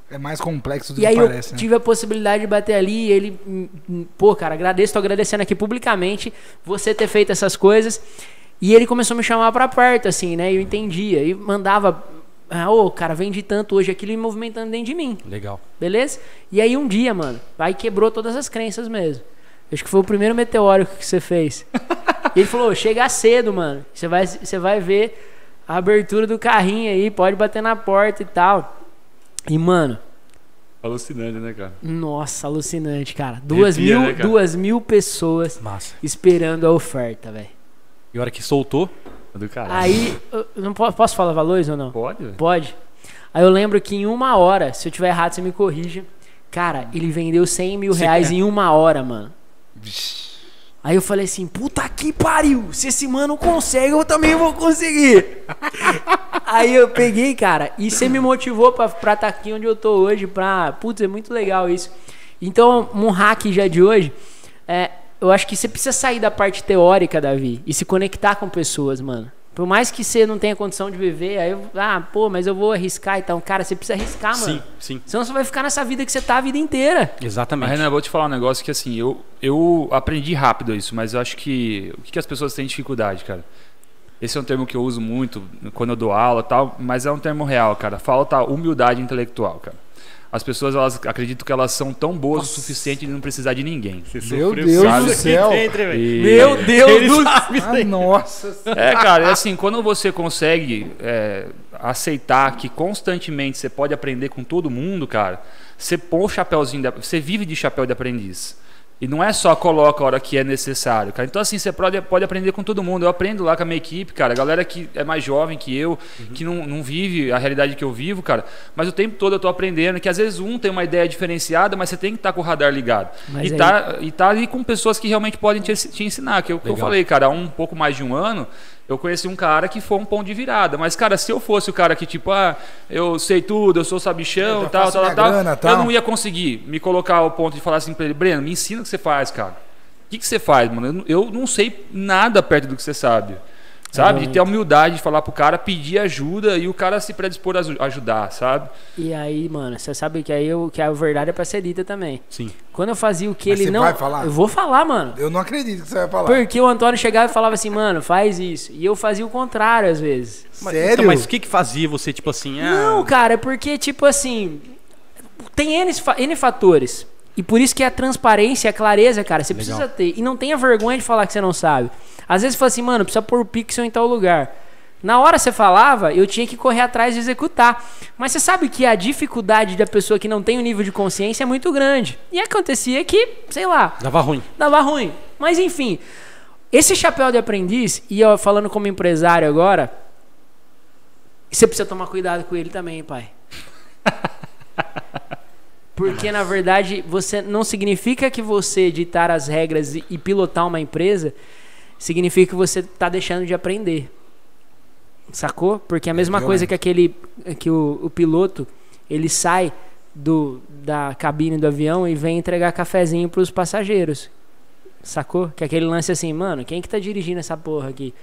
É mais complexo do E aí que eu parece, né? tive a possibilidade de bater ali e ele, hum, hum, pô, cara, agradeço, tô agradecendo aqui publicamente você ter feito essas coisas. E ele começou a me chamar pra perto, assim, né? E eu entendia. E mandava, ah, ô, cara, vende tanto hoje aquilo e movimentando dentro de mim. Legal. Beleza? E aí um dia, mano, aí quebrou todas as crenças mesmo. Acho que foi o primeiro meteórico que você fez. e ele falou: chega cedo, mano. Você vai, você vai ver a abertura do carrinho aí, pode bater na porta e tal. E, mano, Alucinante, né, cara? nossa, alucinante, cara. Duas, Arrepia, mil, né, cara? duas mil pessoas Massa. esperando a oferta, velho. E a hora que soltou, Do caralho. Aí, eu não po- posso falar valores ou não? Pode, velho? Pode. Aí eu lembro que em uma hora, se eu tiver errado, você me corrige. Cara, ele vendeu 100 mil reais é. em uma hora, mano. Vixe. Aí eu falei assim, puta que pariu, se esse mano consegue, eu também vou conseguir. Aí eu peguei, cara, e você me motivou pra estar tá aqui onde eu tô hoje, pra... Putz, é muito legal isso. Então, um hack já de hoje, é, eu acho que você precisa sair da parte teórica, Davi, e se conectar com pessoas, mano. Por mais que você não tenha condição de viver, aí eu, ah, pô, mas eu vou arriscar e tal. Cara, você precisa arriscar, Sim, mano. sim. Senão você vai ficar nessa vida que você tá a vida inteira. Mas, Exatamente. Renan, eu vou te falar um negócio que assim, eu, eu aprendi rápido isso, mas eu acho que. O que, que as pessoas têm dificuldade, cara? Esse é um termo que eu uso muito quando eu dou aula e tal, mas é um termo real, cara. Falta humildade intelectual, cara. As pessoas elas acreditam que elas são tão boas o suficiente de não precisar de ninguém. Meu Deus sabe? do céu. E- Meu Deus Ele do Ah, nossa. É, cara, é assim, quando você consegue é, aceitar que constantemente você pode aprender com todo mundo, cara, você põe o chapéuzinho, da- você vive de chapéu de aprendiz. E não é só coloca a hora que é necessário, cara. Então, assim, você pode, pode aprender com todo mundo. Eu aprendo lá com a minha equipe, cara. A galera que é mais jovem que eu, que não, não vive a realidade que eu vivo, cara. Mas o tempo todo eu tô aprendendo. Que às vezes um tem uma ideia diferenciada, mas você tem que estar com o radar ligado. Mas e, aí- tá, e tá ali com pessoas que realmente podem te, te ensinar. Que eu, que eu falei, cara, há um pouco mais de um ano, eu conheci um cara que foi um ponto de virada. Mas, cara, se eu fosse o cara que, tipo, ah, eu sei tudo, eu sou sabichão, Eu tal, tal, tal, grana, eu tal. não ia conseguir me colocar ao ponto de falar assim pra ele, Breno, me ensina o que você faz, cara. O que, que você faz, mano? Eu Eu não sei nada perto do que você sabe. Sabe? De ter a humildade de falar pro cara, pedir ajuda e o cara se predispor a aju- ajudar, sabe? E aí, mano, você sabe que aí eu, que a verdade é pra ser dita também. Sim. Quando eu fazia o que Mas ele você não. vai falar? Eu vou falar, mano. Eu não acredito que você vai falar. Porque o Antônio chegava e falava assim, mano, faz isso. E eu fazia o contrário às vezes. Mas, Sério? então, mas o que que fazia você, tipo assim, ah, Não, cara, é porque, tipo assim. Tem N, N fatores. E por isso que a transparência, a clareza, cara, você Legal. precisa ter. E não tenha vergonha de falar que você não sabe. Às vezes você fala assim, mano, precisa pôr o pixel em tal lugar. Na hora você falava, eu tinha que correr atrás de executar. Mas você sabe que a dificuldade da pessoa que não tem o nível de consciência é muito grande. E acontecia que, sei lá, dava ruim. dava ruim. Mas enfim, esse chapéu de aprendiz, e eu falando como empresário agora, você precisa tomar cuidado com ele também, pai. Porque na verdade você não significa que você ditar as regras e, e pilotar uma empresa significa que você está deixando de aprender. Sacou? Porque é a mesma coisa que aquele que o, o piloto ele sai do, da cabine do avião e vem entregar cafezinho pros passageiros. Sacou? Que é aquele lance assim, mano, quem que tá dirigindo essa porra aqui?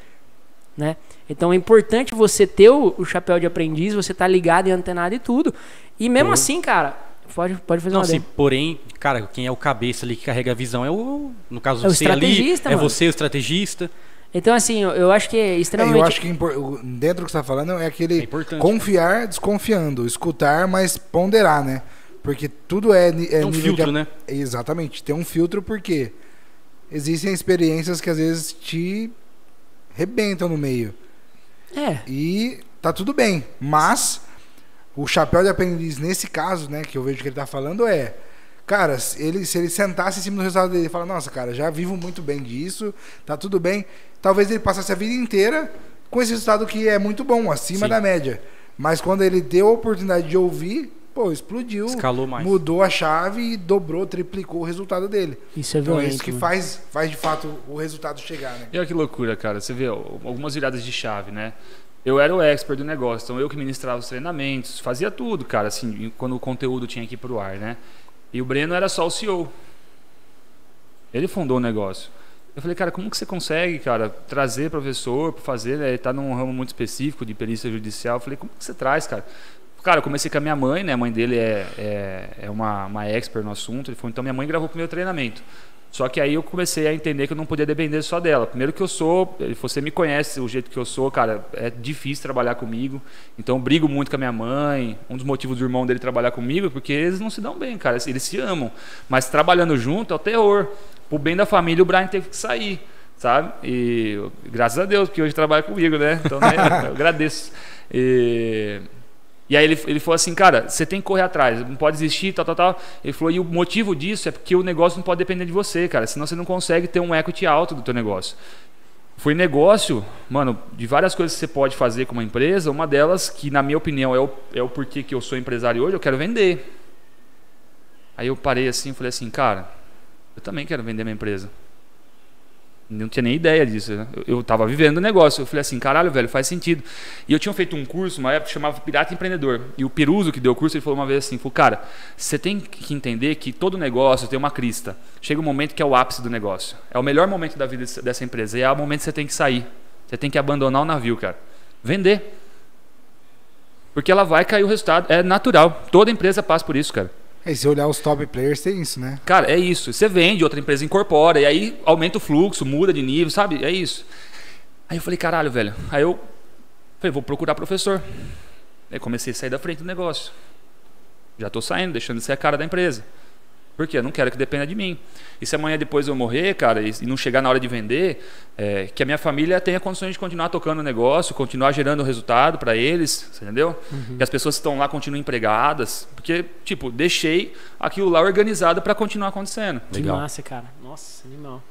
Né? Então é importante você ter o, o chapéu de aprendiz, você tá ligado e antenado e tudo. E mesmo Uhum. assim, cara, pode, pode fazer Não, uma adendo. porém, cara, quem é o cabeça ali que carrega a visão é o, no caso É o você ali, estrategista, é mano. você o estrategista. Então, assim, eu, acho que é É, extremamente. eu acho que dentro do que você está falando é aquele É confiar desconfiando, escutar, mas ponderar, né? Porque tudo é, é É um nível filtro, de, né? Exatamente, tem um filtro porque existem experiências que às vezes te rebentam no meio. É, E tá tudo bem, mas o chapéu de aprendiz nesse caso, né, que eu vejo que ele tá falando é, cara, se ele se ele sentasse em cima do resultado dele e falar, nossa, cara, já vivo muito bem disso, tá tudo bem, talvez ele passasse a vida inteira com esse resultado que é muito bom, acima Sim. da média. Mas quando ele deu a oportunidade de ouvir, pô, explodiu, Escalou mais. mudou a chave e dobrou, triplicou o resultado dele. isso é Então é violento. isso que mano. faz, faz de fato o resultado chegar, né? E olha que loucura, cara. Você vê ó, algumas viradas de chave, né? Eu era o expert do negócio, então eu que ministrava os treinamentos, fazia tudo, cara, assim, quando o conteúdo tinha que ir pro ar, né? E o Breno era só o CEO. Ele fundou o negócio. Eu falei, cara, como que você consegue, cara, trazer professor para fazer, né? Ele tá num ramo muito específico de perícia judicial. Eu falei, como que você traz, cara? Cara, eu comecei com a minha mãe, né? A mãe dele é, é, é uma, uma expert no assunto. Ele falou, então minha mãe gravou o primeiro treinamento. Só que aí eu comecei a entender que eu não podia depender só dela. Primeiro que eu sou, falou, você me conhece o jeito que eu sou, cara, é difícil trabalhar comigo. Então brigo muito com a minha mãe. Um dos motivos do irmão dele trabalhar comigo é porque eles não se dão bem, cara. Eles se amam. Mas trabalhando junto é o terror. Pro bem da família, o Brian teve que sair, sabe? E graças a Deus, porque hoje trabalha comigo, né? Então né, eu agradeço. E, e aí ele, ele falou assim, cara, você tem que correr atrás, não pode desistir, tal, tal, tal. Ele falou, e o motivo disso é porque o negócio não pode depender de você, cara, senão você não consegue ter um equity alto do teu negócio. Foi negócio, mano, de várias coisas que você pode fazer com uma empresa, uma delas, que na minha opinião é o, é o porquê que eu sou empresário hoje, eu quero vender. Aí eu parei assim e falei assim, cara, eu também quero vender minha empresa. Não tinha nem ideia disso. Né? Eu, eu tava vivendo o negócio. Eu falei assim, caralho, velho, faz sentido. E eu tinha feito um curso, uma época chamava Pirata Empreendedor. E o Peruso, que deu o curso, ele falou uma vez assim: falou, cara, você tem que entender que todo negócio tem uma crista. Chega um momento que é o ápice do negócio. É o melhor momento da vida dessa empresa. E é o momento que você tem que sair. Você tem que abandonar o navio, cara. Vender. Porque ela vai cair o resultado. É natural. Toda empresa passa por isso, cara. É, se olhar os top players, tem isso, né? Cara, é isso. Você vende, outra empresa incorpora, e aí aumenta o fluxo, muda de nível, sabe? É isso. Aí eu falei, caralho, velho. Aí eu falei, vou procurar professor. Aí comecei a sair da frente do negócio. Já estou saindo, deixando de ser a cara da empresa. Porque eu não quero que dependa de mim. E se amanhã depois eu morrer, cara, e não chegar na hora de vender, é, que a minha família tenha condições de continuar tocando o negócio, continuar gerando resultado para eles, entendeu? Uhum. Que as pessoas que estão lá continuem empregadas. Porque, tipo, deixei aquilo lá organizado para continuar acontecendo. Que Legal. massa, cara. Nossa, animal.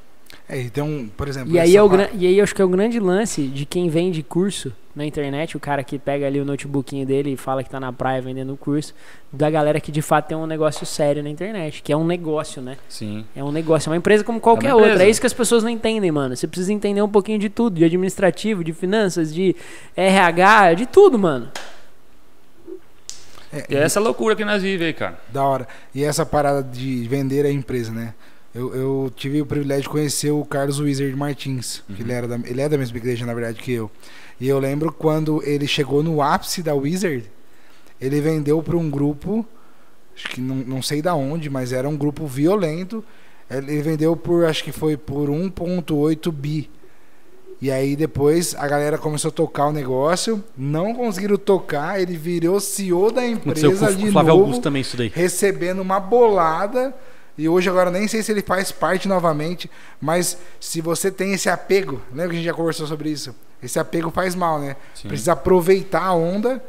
É, então, por exemplo. E aí, é o, e aí eu acho que é o grande lance de quem vende curso na internet, o cara que pega ali o notebookinho dele e fala que tá na praia vendendo o curso, da galera que de fato tem um negócio sério na internet, que é um negócio, né? Sim. É um negócio, é uma empresa como qualquer é outra. É isso que as pessoas não entendem, mano. Você precisa entender um pouquinho de tudo, de administrativo, de finanças, de RH, de tudo, mano. É, e é essa loucura que nós vivemos aí, cara. Da hora. E essa parada de vender a empresa, né? Eu, eu, tive o privilégio de conhecer o Carlos Wizard Martins, uhum. que ele, era da, ele é da mesma igreja, na verdade, que eu. E eu lembro quando ele chegou no ápice da Wizard, ele vendeu para um grupo, acho que não, não sei da onde, mas era um grupo violento. Ele vendeu por, acho que foi por 1.8 bi. E aí depois a galera começou a tocar o negócio, não conseguiram tocar, ele virou CEO da empresa de Flávio novo, Augusto também isso daí. recebendo uma bolada e hoje agora nem sei se ele faz parte novamente, mas se você tem esse apego, lembra que a gente já conversou sobre isso? Esse apego faz mal, né? Sim. Precisa aproveitar a onda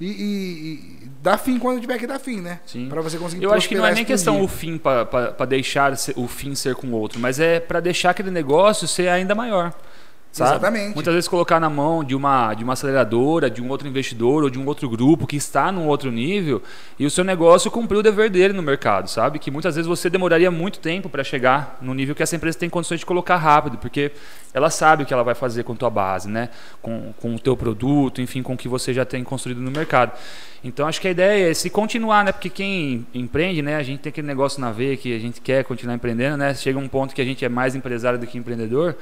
e, e, e dar fim quando tiver que dar fim, né? Para você conseguir Eu acho que não é nem questão o fim para deixar o fim ser com o outro, mas é para deixar aquele negócio ser ainda maior. Sabe? Exatamente. Muitas vezes colocar na mão de uma, de uma aceleradora, de um outro investidor ou de um outro grupo que está num outro nível e o seu negócio cumpriu o dever dele no mercado, sabe? Que muitas vezes você demoraria muito tempo para chegar no nível que essa empresa tem condições de colocar rápido, porque ela sabe o que ela vai fazer com a tua base, né? Com, com o teu produto, enfim, com o que você já tem construído no mercado. Então acho que a ideia é se continuar, né? Porque quem empreende, né? A gente tem aquele negócio na veia que a gente quer continuar empreendendo, né? Chega um ponto que a gente é mais empresário do que empreendedor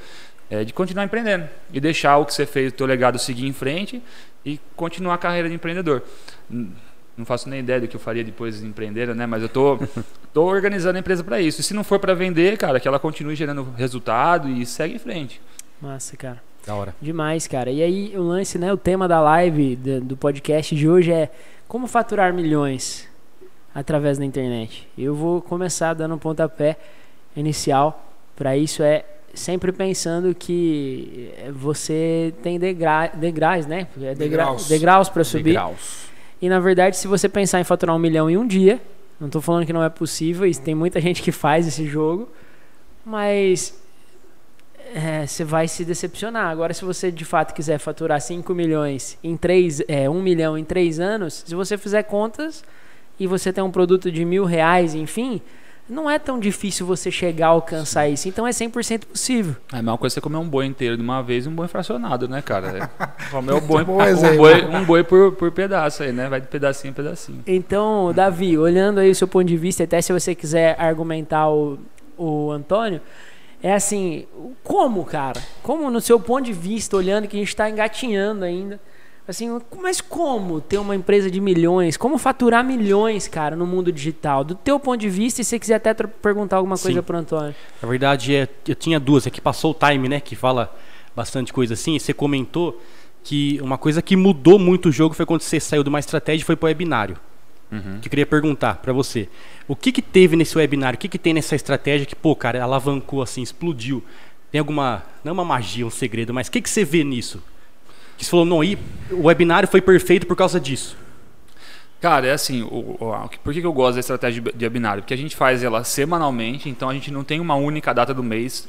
é, de continuar empreendendo e deixar o que você fez, o teu legado seguir em frente e continuar a carreira de empreendedor. Não faço nem ideia do que eu faria depois de empreender, né? Mas eu tô, tô organizando a empresa para isso. E se não for para vender, cara, que ela continue gerando resultado e segue em frente. Massa, cara. Da hora. Demais, cara. E aí o lance, né? O tema da live do, do podcast de hoje é como faturar milhões através da internet. Eu vou começar dando um pontapé inicial para isso é sempre pensando que você tem degra degraus, né? É degra degraus. Degraus para subir. Degraus. E na verdade, se você pensar em faturar um milhão em um dia, não estou falando que não é possível, e tem muita gente que faz esse jogo, mas é, você vai se decepcionar. Agora, se você de fato quiser faturar 5 milhões em 3, é, 1 milhão em 3 anos, se você fizer contas e você tem um produto de mil reais, enfim, não é tão difícil você chegar a alcançar isso. Então é 100% possível. É a mesma coisa você comer um boi inteiro de uma vez e um boi fracionado, né, cara? É, comer o boi, um boi, um boi por, por pedaço aí, né? Vai de pedacinho em pedacinho. Então, Davi, olhando aí o seu ponto de vista, até se você quiser argumentar o, o Antônio, é assim, como, cara? Como no seu ponto de vista, olhando que a gente está engatinhando ainda, Assim, mas como ter uma empresa de milhões? Como faturar milhões, cara, no mundo digital? Do teu ponto de vista, e se você quiser até perguntar alguma Sim. coisa pro Antônio. Na verdade, é, eu tinha duas. Aqui passou o time, né? Que fala bastante coisa assim. E você comentou que uma coisa que mudou muito o jogo foi quando você saiu de uma estratégia e foi pro webinário. Uhum. Que eu queria perguntar para você. O que que teve nesse webinário? O que que tem nessa estratégia que, pô, cara, alavancou assim, explodiu? Tem alguma, não é uma magia, um segredo, mas o que que você vê nisso? Que você falou, não, e o webinário foi perfeito por causa disso? Cara, é assim, o, o, por que, eu gosto da estratégia de webinário? Porque a gente faz ela semanalmente, então a gente não tem uma única data do mês.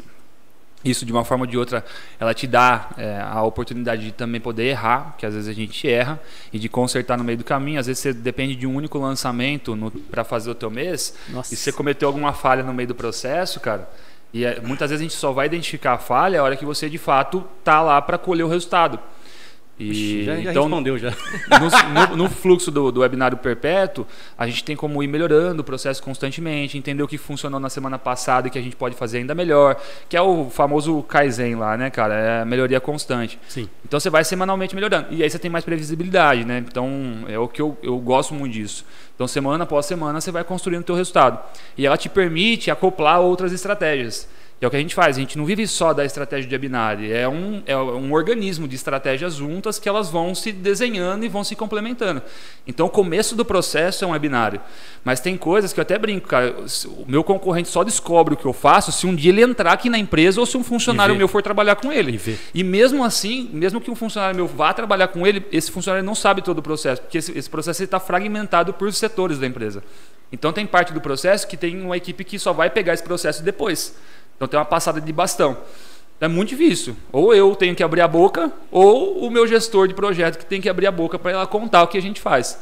isso de uma forma ou de outra ela te dá é, a oportunidade de também poder errar, que às vezes a gente erra e de consertar no meio do caminho. Às vezes você depende de um único lançamento para fazer o teu mês Nossa. e você cometeu alguma falha no meio do processo, cara. E é, muitas vezes a gente só vai identificar a falha a hora que você de fato tá lá para colher o resultado. E, já, já então, respondeu já. no, no- no fluxo do, do webinário perpétuo, a gente tem como ir melhorando o processo constantemente, entender o que funcionou na semana passada e que a gente pode fazer ainda melhor, que é o famoso Kaizen lá, né, cara? É a melhoria constante. Sim. Então você vai semanalmente melhorando. E aí você tem mais previsibilidade, né? Então é o que eu, eu gosto muito disso. Então semana após semana você vai construindo o teu resultado. E ela te permite acoplar outras estratégias. É o que a gente faz. A gente não vive só da estratégia de webinar. É um, é um organismo de estratégias juntas que elas vão se desenhando e vão se complementando. Então o começo do processo é um webinário. Mas tem coisas que eu até brinco, cara. O meu concorrente só descobre o que eu faço se um dia ele entrar aqui na empresa ou se um funcionário meu for trabalhar com ele. E. E mesmo assim, mesmo que um funcionário meu vá trabalhar com ele, esse funcionário não sabe todo o processo, porque esse, esse processo está fragmentado por setores da empresa. Então tem parte do processo que tem uma equipe que só vai pegar esse processo depois. Então tem uma passada de bastão. Então, é muito difícil. Ou eu tenho que abrir a boca, ou o meu gestor de projeto que tem que abrir a boca para ela contar o que a gente faz.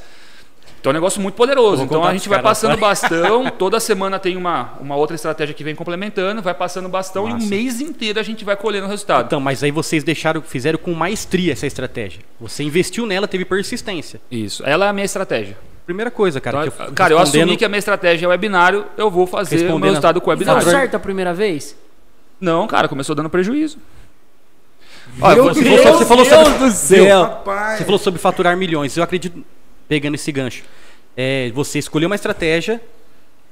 Então é um negócio muito poderoso. Então a gente vai passando agora. bastão, toda semana tem uma, uma outra estratégia que vem complementando, vai passando bastão e Massa. um mês inteiro a gente vai colhendo o resultado. Então, mas aí vocês deixaram, fizeram com maestria essa estratégia. Você investiu nela, teve persistência. Isso. Ela é a minha estratégia. Primeira coisa, cara. Então, que eu, cara, eu assumi que a minha estratégia é webinário, eu vou fazer o meu resultado com o E deu webinário. certo a primeira vez? Não, cara, começou dando prejuízo. Meu você, Deus, falou, você falou Deus sobre, do céu! Rapaz. você falou sobre faturar milhões. Eu acredito, pegando esse gancho, é, você escolheu uma estratégia,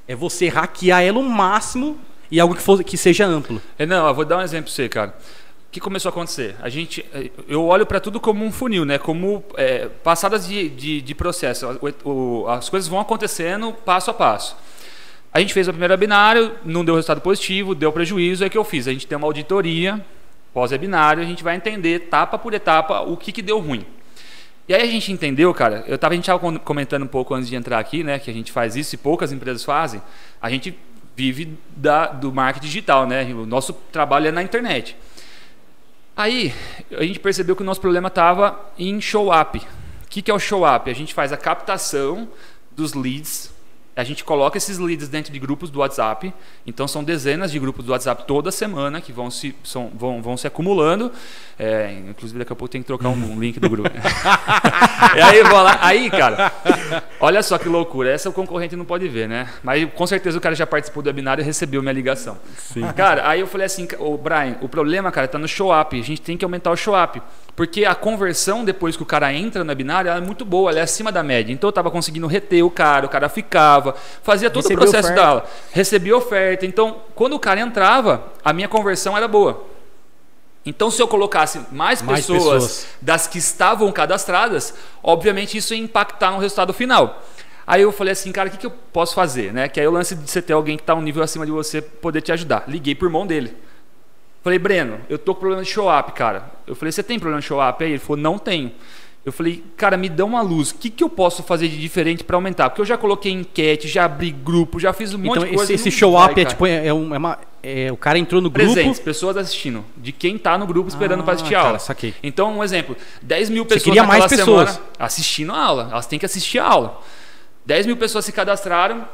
é você hackear ela o máximo e algo que, for, que seja amplo. É, Não, eu vou dar um exemplo pra você, cara. Que começou a acontecer? A gente, eh, eu olho para tudo como um funil, né? Como eh, passadas de, de, de processo. O- o- as coisas vão acontecendo passo a passo. A gente fez o primeiro webinário, não deu resultado positivo, deu prejuízo. O que eu fiz? A gente tem uma auditoria pós-webinário, a gente vai entender etapa por etapa o que, que deu ruim. E aí a gente entendeu, cara, eu tava, a gente estava comentando um pouco antes de entrar aqui, né, que a gente faz isso e poucas empresas fazem. A gente vive da, do marketing digital, né? O nosso trabalho é na internet. Aí a gente percebeu que o nosso problema estava em show up. O que, que é o show up? A gente faz a captação dos leads. A gente coloca esses leads dentro de grupos do WhatsApp. Então são dezenas de grupos do WhatsApp toda semana que vão se, são, vão, vão se acumulando. É, inclusive daqui a pouco tem que trocar um link do grupo. e aí, vou lá. aí, cara, olha só que loucura. Essa o concorrente não pode ver, né? Mas com certeza o cara já participou do webinar e recebeu minha ligação. Cara, aí eu falei assim, o Brian, o problema, cara, tá no show up. A gente tem que aumentar o show up. Porque a conversão depois que o cara entra no webinar, ela é muito boa, ela é acima da média. Então eu tava conseguindo reter o cara, o cara ficava, fazia todo Recebia o processo oferta. da aula. Recebia oferta. Então, quando o cara entrava, a minha conversão era boa. Então, se eu colocasse mais, Mais pessoas, pessoas. das que estavam cadastradas, obviamente isso ia impactar no resultado final. Aí eu falei assim, cara, o que, que eu posso fazer? Né? Que aí o lance de você ter alguém que está um nível acima de você poder te ajudar. Liguei por mão dele. Falei, Breno, eu tô com problema de show up, cara. Eu falei, você tem problema de show up? Aí ele falou, não tenho. Eu falei, cara, me dá uma luz. O que, que eu posso fazer de diferente para aumentar? Porque eu já coloquei enquete, já abri grupo, já fiz um monte Então de coisa. esse, e esse show vai, up é cara. tipo é, é um- é uma é, o cara entrou no grupo. Presentes, pessoas assistindo. De quem tá no grupo esperando Ah, para assistir a cara, aula. saquei. Então, um exemplo: 10 mil pessoas queria mais pessoas. assistindo a aula. Elas têm que assistir a aula. 10 mil pessoas se cadastraram.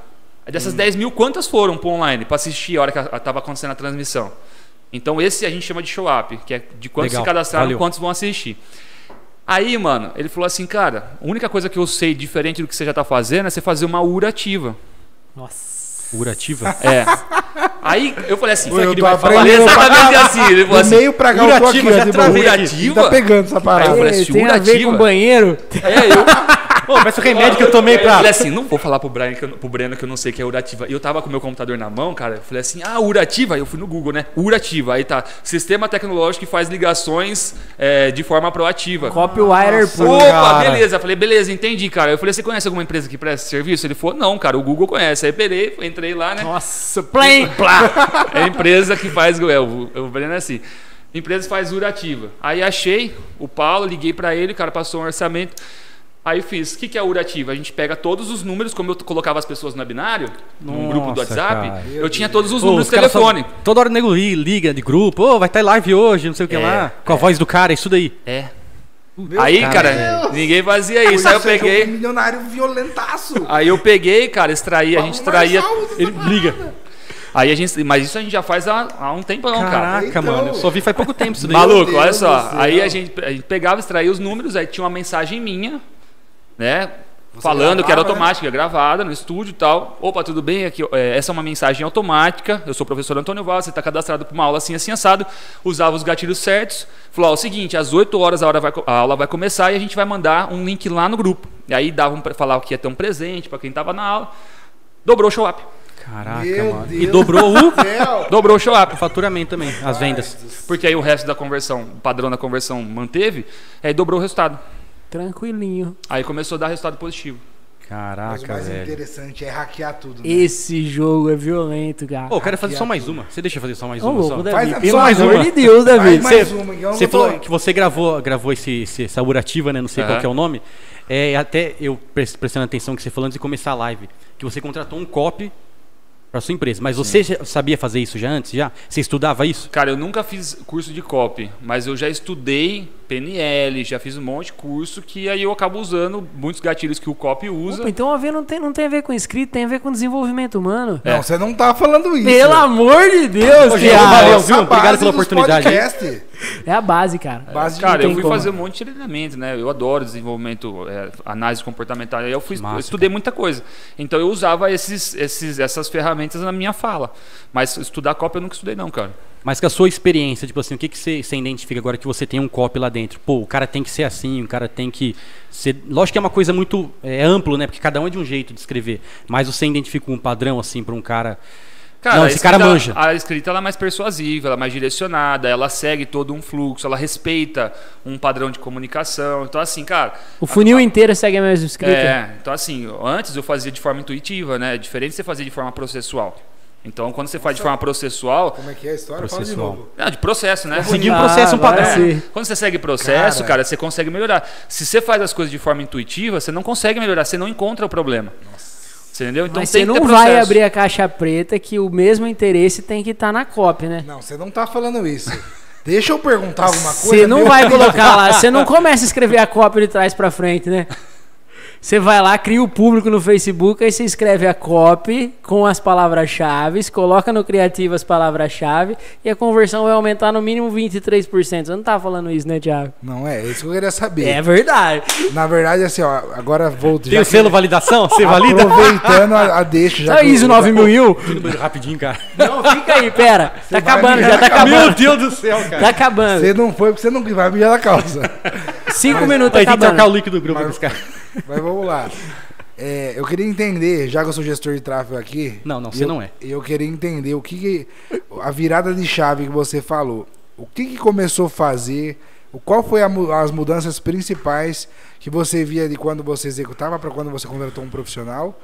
Dessas Hum. 10 mil, quantas foram para online para assistir a hora que estava acontecendo a transmissão? Então, esse a gente chama de show up, que é de quantos Legal, se cadastraram valeu. quantos vão assistir. Aí, mano, ele falou assim, cara, a única coisa que eu sei diferente do que você já tá fazendo é você fazer uma URA ativa. Nossa. Urativa. É. Aí eu falei assim, Eu sabe o que ele vai falar? Exatamente assim. Ele falou assim, meio pra cá eu Urativa, ó, já travei boa. Urativa? Tá pegando essa Aí eu parada. falei, Ei, se tem a ver urativa- com banheiro? É, eu, Pô, mas o remédio que eu tomei Eu pra. falei assim, não vou falar pro, Brian que eu, pro Breno que eu não sei que é Urativa. E eu tava com o meu computador na mão, cara. Eu falei assim, ah, Urativa. Aí eu fui no Google, né? Urativa. Aí tá, sistema tecnológico que faz ligações é, de forma proativa. Copywriter puro. Opa, cara. beleza. Eu falei, beleza, entendi, cara. Eu falei, você conhece alguma empresa que presta serviço? Ele falou, não, cara, o Google conhece. Aí peraí, entrei lá, né? Nossa, play! É a empresa que faz. É, o, o Breno é assim. Empresa que faz Urativa. Aí achei o Paulo, liguei pra ele, o cara passou um orçamento. Aí eu fiz, o que, que é a Urativa? A gente pega todos os números, como eu colocava as pessoas no binário, num grupo do WhatsApp, cara. eu tinha todos os números os do caras só- telefone. toda hora o nego li- liga de grupo, ô, vai estar live hoje, não sei o que É, lá. Com a voz do cara, isso daí. É. Meu Aí, cara, cara, Deus. ninguém fazia isso. Aí eu é um peguei. milionário violentaço. Aí eu peguei, cara, extraí, a gente extraía. Ele liga. Aí a gente. Mas isso a gente já faz há, há um tempão, cara. Caraca, Então- mano, eu só vi faz pouco tempo isso daí. Maluco, Deus olha só. Aí a gente, a gente pegava, extraía os números, aí tinha uma mensagem minha, né? falando que era gravava, né? automática, gravada no estúdio e tal. Opa, tudo bem? Aqui, é, essa é uma mensagem automática. Eu sou o professor Antônio Val, você está cadastrado para uma aula assim, assim, assado. Usava os gatilhos certos. Falou: ó, o seguinte, às 8 horas a, hora vai a aula vai começar e a gente vai mandar um link lá no grupo. E aí davam para falar que ia ter um presente para quem estava na aula. Dobrou o show up. Caraca, Meu mano. Deus E dobrou o. Dobrou o show up. faturamento também, as vendas. Porque aí o resto da conversão, o padrão da conversão manteve, aí dobrou o resultado. Tranquilinho. Aí começou a dar resultado positivo. Mas o Caraca, mais velho. interessante é hackear tudo. né? Esse jogo é violento, cara. Ô, eu quero fazer só mais uma. Você deixa eu fazer só mais Ô, uma? louco, só? Davi. Faz Pelo só mais amor uma. de Deus, Davi. Faz mais Você- uma, então eu Você tô- falou que você gravou, gravou esse, esse, essa urativa, né? Não sei qual Aham. que é o nome. É, até eu pres- prestando atenção que você falou antes de começar a live, que você contratou um copy para sua empresa. Mas você sabia fazer isso já antes? Já? Você estudava isso? Cara, eu nunca fiz curso de copy, mas eu já estudei PNL, já fiz um monte de curso que aí eu acabo usando muitos gatilhos que o copy usa. Opa, então a ver não tem, não tem a ver com escrito, tem a ver com desenvolvimento humano. Não, você não tá falando isso. Pelo amor de Deus, Ô, valeu, viu? Obrigado pela oportunidade. É a base, cara. Base Cara, eu fui como. fazer um monte de treinamento, né? Eu adoro desenvolvimento, é, análise comportamental. Aí eu fui, Massa, eu estudei muita coisa. Então eu usava esses, esses, essas ferramentas na minha fala. Mas estudar copy eu nunca estudei, não, cara. Mas com a sua experiência, tipo assim, o que, que você, você identifica agora que você tem um copy lá dentro? Pô, o cara tem que ser assim, o cara tem que ser. Lógico que é uma coisa muito é, amplo, né? Porque cada um é de um jeito de escrever. Mas você identifica um padrão, assim, para um cara. Cara, Não, a esse cara escrita- manja. A escrita ela é mais persuasiva, ela é mais direcionada, ela segue todo um fluxo, ela respeita um padrão de comunicação. Então, assim, cara. O funil inteiro segue a mesma escrita. É, então assim, antes eu fazia de forma intuitiva, né? É diferente de você fazer de forma processual. Então, quando você faz de forma processual, Como é que é a história? Fala de Processual. novo. não, de processo, né? Seguir um Ah, processo, um padrão. Quando você segue processo, Cara. cara. você consegue melhorar. Se você faz as coisas de forma intuitiva, você não consegue melhorar, você não encontra o problema. Você entendeu? Então Mas tem você não vai abrir a caixa preta que o mesmo interesse tem que estar na copy, né? Não, você não tá falando isso. Deixa eu perguntar alguma coisa. Você não vai colocar lá, você não começa a escrever a cópia de trás pra frente, né? Você vai lá, cria o público no Facebook, aí você escreve a copy com as palavras-chave, coloca no criativo as palavras-chave e a conversão vai aumentar no mínimo 23%. Você não tá falando isso, né, Thiago? Não é, isso que eu queria saber. É verdade. Na verdade, assim, ó, agora vou. Tem o selo validação? Você valida? Aproveitando a, a deixa já. Que eu- ISO 9001? Rapidinho, cara. Não, fica aí, pera. Tá vai acabando, já tá na Meu acabando. Deus do céu, cara. Tá acabando. Você não foi porque você não vai mijar na calça. Cinco minutos Aí tem que trocar o acabando. líquido do grupo Mas-. Mas vamos lá. É, eu queria entender, já que eu sou gestor de tráfego aqui. Não, não, você eu- não é. Eu queria entender o que, que- a virada de chave que você falou. O que, que começou a fazer? O qual foi a as mudanças principais que você via de quando você executava para quando você contratou um profissional?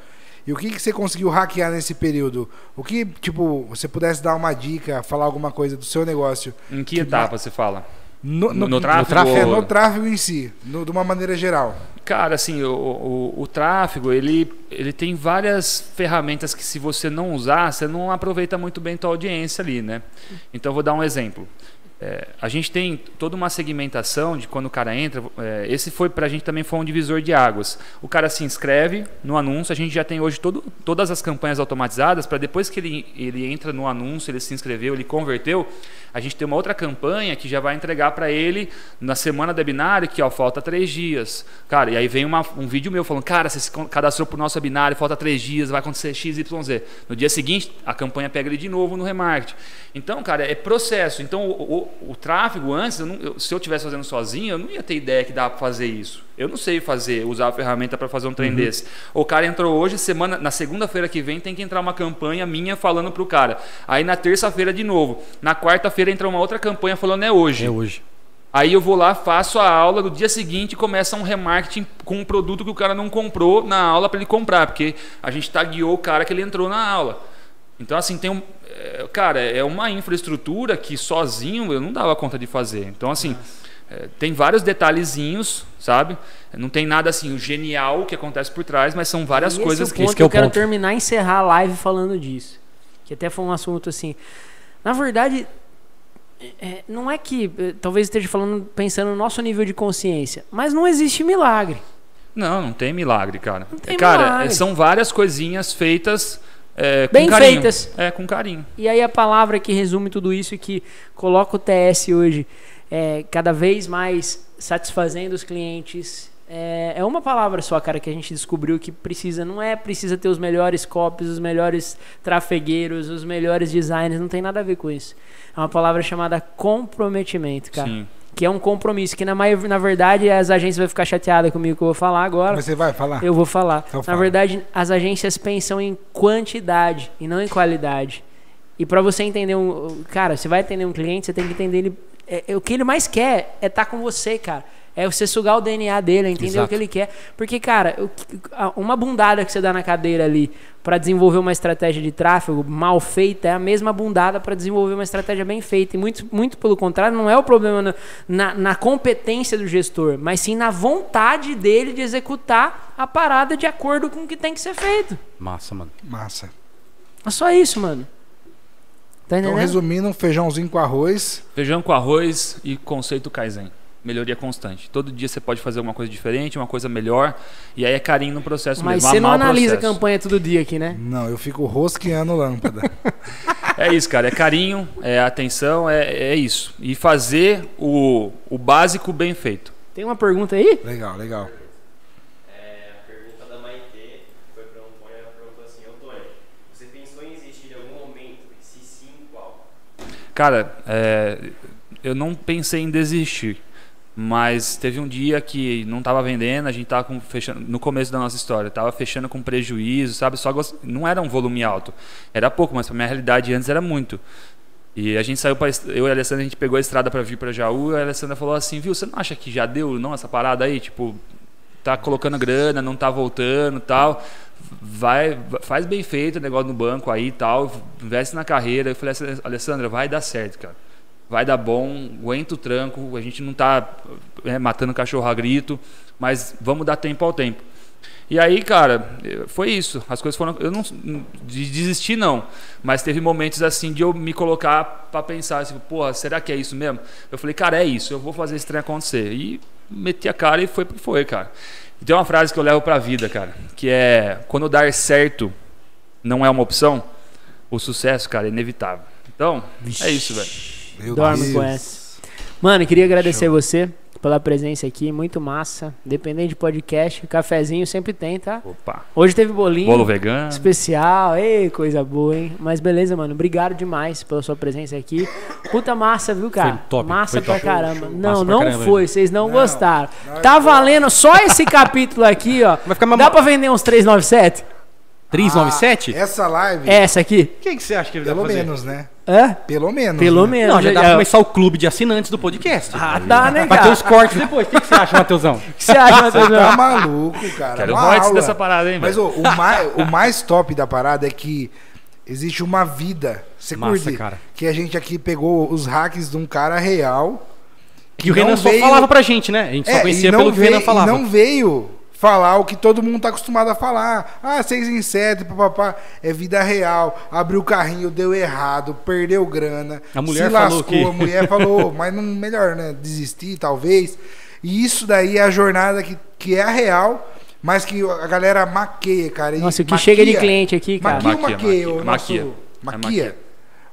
E o que, que você conseguiu hackear nesse período? O que, tipo, você pudesse dar uma dica, falar alguma coisa do seu negócio? Em que etapa você fala? No, No- no tráfego É, ou- no tráfego em si, no- de uma maneira geral. Cara, assim, o, o, o tráfego, ele, ele tem várias ferramentas que se você não usar, você não aproveita muito bem tua audiência ali, né? Então, eu vou dar um exemplo. É, a gente tem toda uma segmentação de quando o cara entra. é, esse foi pra gente também foi um divisor de águas. O cara se inscreve no anúncio. A gente já tem hoje todo, todas as campanhas automatizadas para depois que ele, ele entra no anúncio, ele se inscreveu, ele converteu. A gente tem uma outra campanha que já vai entregar para ele na semana do webinário que ó, falta três dias. Cara, e aí vem uma- um vídeo meu falando, cara, você se cadastrou pro nosso webinário, falta três dias, vai acontecer X, Y, Z. No dia seguinte, a campanha pega ele de novo no remarketing. Então, cara, é processo. Então, o, o- tráfego antes, eu não- eu- se eu estivesse fazendo sozinho, eu não ia ter ideia que dava para fazer isso. Eu não sei fazer, usar a ferramenta para fazer um trem desse. O cara entrou hoje, semana, na segunda-feira que vem tem que entrar uma campanha minha falando pro cara. Aí na terça-feira de novo. Na quarta-feira entra uma outra campanha falando é hoje. É hoje. Aí eu vou lá, faço a aula, no dia seguinte começa um remarketing com um produto que o cara não comprou na aula para ele comprar, porque a gente tagueou o cara que ele entrou na aula. Então, assim, tem um. é, cara, é uma infraestrutura que sozinho eu não dava conta de fazer. Então, assim, é, tem vários detalhezinhos, sabe? Não tem nada assim, o genial que acontece por trás, mas são várias E coisas é o que. que que é eu o quero ponto. terminar e encerrar a live falando disso. Que até foi um assunto assim. Na verdade, é, não é que talvez esteja falando pensando no nosso nível de consciência, mas não existe milagre. Não, não tem milagre, cara. Não tem cara, milagre. é, são várias coisinhas feitas é, Bem carinho. feitas. É, com carinho. E aí a palavra que resume tudo isso e que coloca o TS hoje é, cada vez mais satisfazendo os clientes. É, é uma palavra só, cara, que a gente descobriu que precisa. Não é precisa ter os melhores copies, os melhores trafegueiros, os melhores designers. Não tem nada a ver com isso. É uma palavra chamada comprometimento, cara. Sim. Que é um compromisso. Que na, na verdade as agências vão ficar chateadas comigo que eu vou falar agora. Você vai falar? Eu vou falar. Então Na fala. verdade, as agências pensam em quantidade e não em qualidade. E pra você entender um. Cara, você vai atender um cliente, você tem que entender ele. é- é o que ele mais quer é estar com você, cara. É você sugar o DNA dele, é entender Exato. o que ele quer. Porque, cara, uma bundada que você dá na cadeira ali pra desenvolver uma estratégia de tráfego mal feita é a mesma bundada pra desenvolver uma estratégia bem feita. E muito, muito pelo contrário, não é o problema na, na, na competência do gestor, mas sim na vontade dele de executar a parada de acordo com o que tem que ser feito. Massa, mano. Massa. É só isso, mano. Tá Então, resumindo, um feijãozinho com arroz. Feijão com arroz e conceito Kaizen. Melhoria constante. Todo dia você pode fazer uma coisa diferente, uma coisa melhor. E aí é carinho no processo Mas mesmo. você não amar o analisa a campanha todo dia aqui, né? Não, eu fico rosqueando lâmpada. É isso, cara. É carinho, é atenção, é, é isso. E fazer o, o básico bem feito. Tem uma pergunta aí? legal, legal. É, a pergunta da Maitê foi para o Antônio, ela perguntou assim, Antônio, você pensou em existir em algum momento? E se sim, qual? Cara, é, eu não pensei em desistir. Mas teve um dia que não estava vendendo, a gente estava com, fechando, no começo da nossa história, estava fechando com prejuízo, sabe? Só gost- não era um volume alto, era pouco, mas para minha realidade antes era muito. E a gente saiu para eu e a Alessandra, a gente pegou a estrada para vir para Jaú, e a Alessandra falou assim: "Viu, você não acha que já deu não essa parada aí, tipo, tá colocando grana, não tá voltando, tal. Vai, va- faz bem feito o negócio no banco aí, tal, investe na carreira". Eu falei "Alessandra, vai dar certo, cara. Vai dar bom, aguenta o tranco, a gente não tá é, matando cachorro a grito, mas vamos dar tempo ao tempo". E aí, cara, foi isso. As coisas foram. Eu não. De desistir, não. Mas teve momentos assim de eu me colocar pra pensar assim, porra, será que é isso mesmo? Eu falei, cara, é isso, eu vou fazer esse trem acontecer. E meti a cara e foi porque foi, cara. E tem uma frase que eu levo pra vida, cara, que é: quando dar certo não é uma opção, o sucesso, cara, é inevitável. Então, é isso, velho. Meu Dorme Deus. com essa. Mano, queria agradecer você pela presença aqui, muito massa. Dependente de podcast, cafezinho sempre tem, tá? Opa. Hoje teve bolinho. Bolo vegano. Especial, ei, coisa boa, hein? Mas beleza, mano. Obrigado demais pela sua presença aqui. Puta massa, viu, cara? Foi top, Massa foi pra top. caramba. Show, show. Não, Massa não caramba, foi. Vocês não, Não, gostaram. nós Tá valendo só esse capítulo aqui, ó. Vai ficar Dá pra vender uns 397? 397? Essa live, Essa aqui? Quem que você acha que ele pelo pra fazer? menos, né? Hã? Pelo menos. Pelo né? menos. Não, já dá pra começar o clube de assinantes do podcast. Ah, dá, né, Vai ter cara? os cortes depois. O que, que você acha, Matheusão? O que você acha, Matheus? Você tá maluco, cara. Quero Uma aula. dessa parada, hein, Mas ô, o, mais, o mais top da parada é que existe uma vida. Você Massa, curte? cara. Que a gente aqui pegou os hacks de um cara real. Que o não Renan só veio- falava pra gente, né? A gente só É, conhecia não pelo que o veio, Renan falava. E não veio falar o que todo mundo tá acostumado a falar. Ah, seis em sete, papapá. É vida real. Abriu o carrinho, deu errado, perdeu grana. A mulher se falou lascou, que- a mulher falou, mas não, melhor, né? Desistir, talvez. E isso daí é a jornada que, que é a real, mas que a galera maqueia, cara. E Nossa, o que maquia- chega de cliente aqui, cara. Maquia ou Maquia, maqueia? maquia, o nosso- maquia. É Maquia. maquia.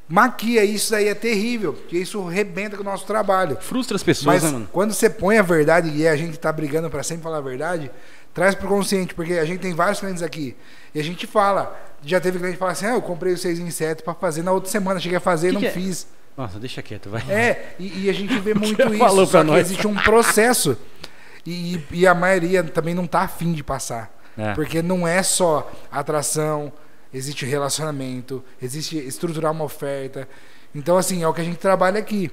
Maquia, isso daí é terrível, porque isso rebenta com o nosso trabalho. Frustra as pessoas, Mas né, mano? quando você põe a verdade, e a gente tá brigando pra sempre falar a verdade, traz pro consciente, porque a gente tem vários clientes aqui. E a gente fala. Já teve cliente que fala assim: ah, eu comprei o 6 em 7 pra fazer na outra semana, cheguei a fazer e não que é? fiz. Nossa, deixa quieto, vai. É, e, e a gente vê muito isso. falou só nós. existe um processo. E, e a maioria também não tá afim de passar. É. Porque não é só atração, existe relacionamento, existe estruturar uma oferta. Então, assim, é o que a gente trabalha aqui.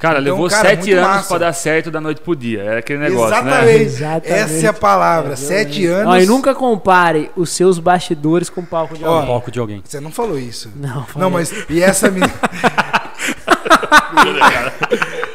Cara, Então, levou cara, sete anos massa. pra dar certo da noite pro dia. É aquele negócio, né? Exatamente. Exatamente. Essa é a palavra. Sete anos. Ó, e nunca compare os seus bastidores com o palco de Ó, alguém. Palco de alguém. Você não falou isso. Não, Não, mas. E essa menina.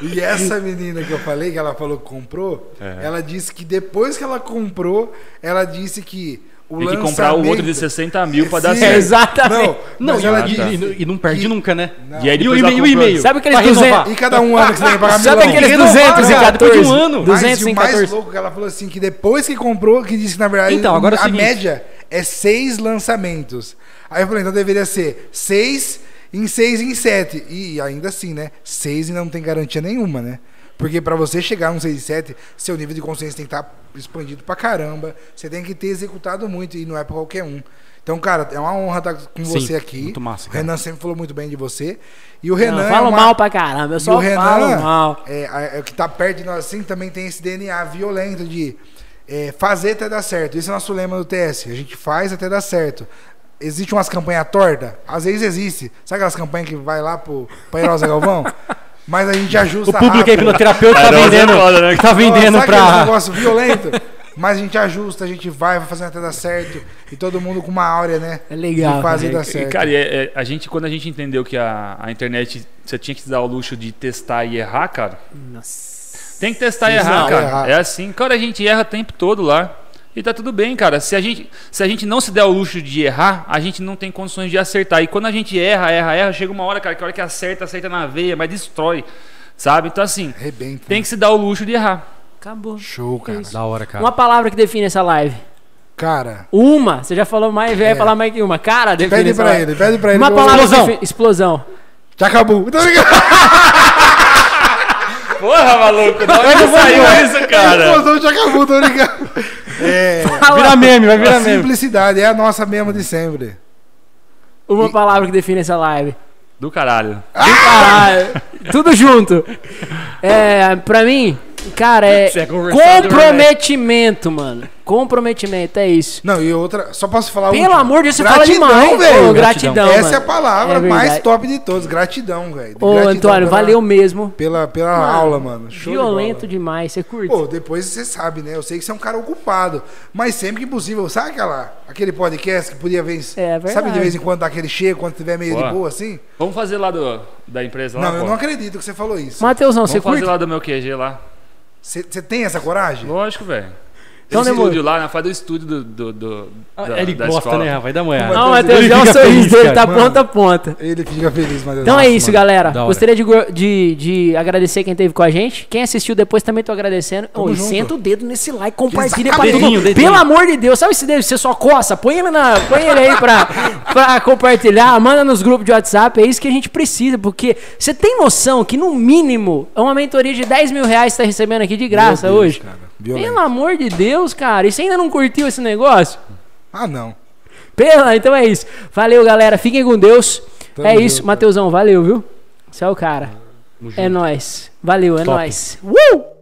E essa menina que eu falei, que ela falou que comprou, É. ela disse que depois que ela comprou, ela disse que o Tem que comprar o outro de 60 mil pra dar certo. Exatamente. Não, Não, e, ela e- e- e não perde que- nunca, né? E aí E o depois e-mail? o e-mail? Sabe aqueles Pra 200? renovar. E cada um ano que você tem que pagar Sabe aqueles Tem que renovar, 200 em cara, depois de um 14? ano. Mas 200 e em o mais 14. louco que ela falou assim, que depois que comprou, que disse que na verdade Então, agora é a seguinte. média é seis lançamentos. Aí eu falei, então deveria ser seis em seis em sete. E ainda assim, né? Seis ainda não tem garantia nenhuma, né? Porque pra você chegar num 6 e 7, seu nível de consciência tem que estar expandido pra caramba. Você tem que ter executado muito e não é pra qualquer um. Então, cara, é uma honra estar com Sim, você aqui. muito massa, o. Renan sempre falou muito bem de você. E o Renan Não, é falo uma- mal pra caramba, eu e só o Renan, falo mal. É, é o que tá perto de nós assim também tem esse DNA violento de é, fazer até dar certo. Esse é o nosso lema do TS. A gente faz até dar certo. Existe umas campanhas tortas? Às vezes existe. Sabe aquelas campanhas que vai lá pro, pra Herosa Galvão? Mas a gente ajusta O público rápido. é hipnoterapeuta tá vendendo, foda, né? tá vendendo sabe aquele pra... negócio violento? Mas a gente ajusta, a gente vai, vai fazendo até dar certo. E todo mundo com uma áurea, né? É legal, De fazer cara. dar certo. E, cara, e é- é- a gente, quando a gente entendeu que a, a internet você tinha que se dar o luxo de testar e errar, cara, Nossa. tem que testar e errar, não, cara. errar. É assim, cara, a gente erra o tempo todo lá. E tá tudo bem, cara. Se a, gente, se a gente não se der o luxo de errar, a gente não tem condições de acertar. E quando a gente erra, erra, erra, chega uma hora, cara, que a hora que acerta, acerta na veia, mas destrói. Sabe? Então, assim, Arrebenta. tem que se dar o luxo de errar. Acabou. Show, cara. Da hora, cara. Uma palavra que define essa live. Cara, Uma. Você já falou mais, vai É. falar mais que uma. Cara, define pede essa pra live. ele, pede pra ele. Uma palavra Explosão. define- Explosão. Já acabou. Tô ligado. Porra, maluco, da onde saiu isso, cara? Explosão já acabou, tô ligado. É, Vira meme, vai a virar meme. simplicidade é a nossa mesmo de sempre. Uma palavra que define essa live. Do caralho. Caralho. Tudo junto. É, pra mim, cara, é Você é conversador, comprometimento, mano. Comprometimento, é isso. Não, e outra, só posso falar Pelo última. amor de Deus, você Gratidão, fala demais. velho. Ô, gratidão, Essa mano. é a palavra É mais top de todos. Gratidão, velho. Ô, Gratidão Antônio, pela- valeu mesmo. Pela, pela Mano, aula, mano. Show de. Violento demais, você curte. Pô, depois você sabe, né? Eu sei que você é um cara ocupado. Mas sempre que possível, sabe aquela, aquele podcast que podia ver. É verdade. Sabe de vez em quando dar aquele cheio, quando tiver meio Boa. de boa assim? Vamos fazer lá do, da empresa lá, não, eu pô? não acredito que você falou isso. Matheusão, Vamos você fazer curte? lá do meu QG lá. Você tem essa coragem? Lógico, velho. Então Tem demorou. estúdio lá, né? Faz do estúdio do, do, do- da, Ele da gosta, escola. né? Vai dar manhã. Não, Ele Matheus, já o sorriso dele tá Mano. ponta a ponta. Ele fica feliz, mas Então é isso, galera. Da hora. Gostaria de, de, de agradecer quem esteve com a gente. Quem assistiu depois também tô agradecendo. Tamo e junto. senta o dedo nesse like, compartilha pra Dedinho, todo mundo. Pelo amor de Deus, sabe esse dedo? Você só coça? Põe ele, na, põe ele aí pra, pra compartilhar. Manda nos grupos de WhatsApp. É isso que a gente precisa. Porque você tem noção que, no mínimo, é uma mentoria de 10 mil reais que você tá recebendo aqui de graça Deus, hoje. cara. Violento. Pelo amor de Deus, cara. E você ainda não curtiu esse negócio? Ah, não. Pela, então é isso. Valeu, galera. Fiquem com Deus. Tamo é junto, isso, Mateusão. Valeu, viu? Você é o cara. Tamo É junto. nóis. Valeu, é Top. nóis. Uh!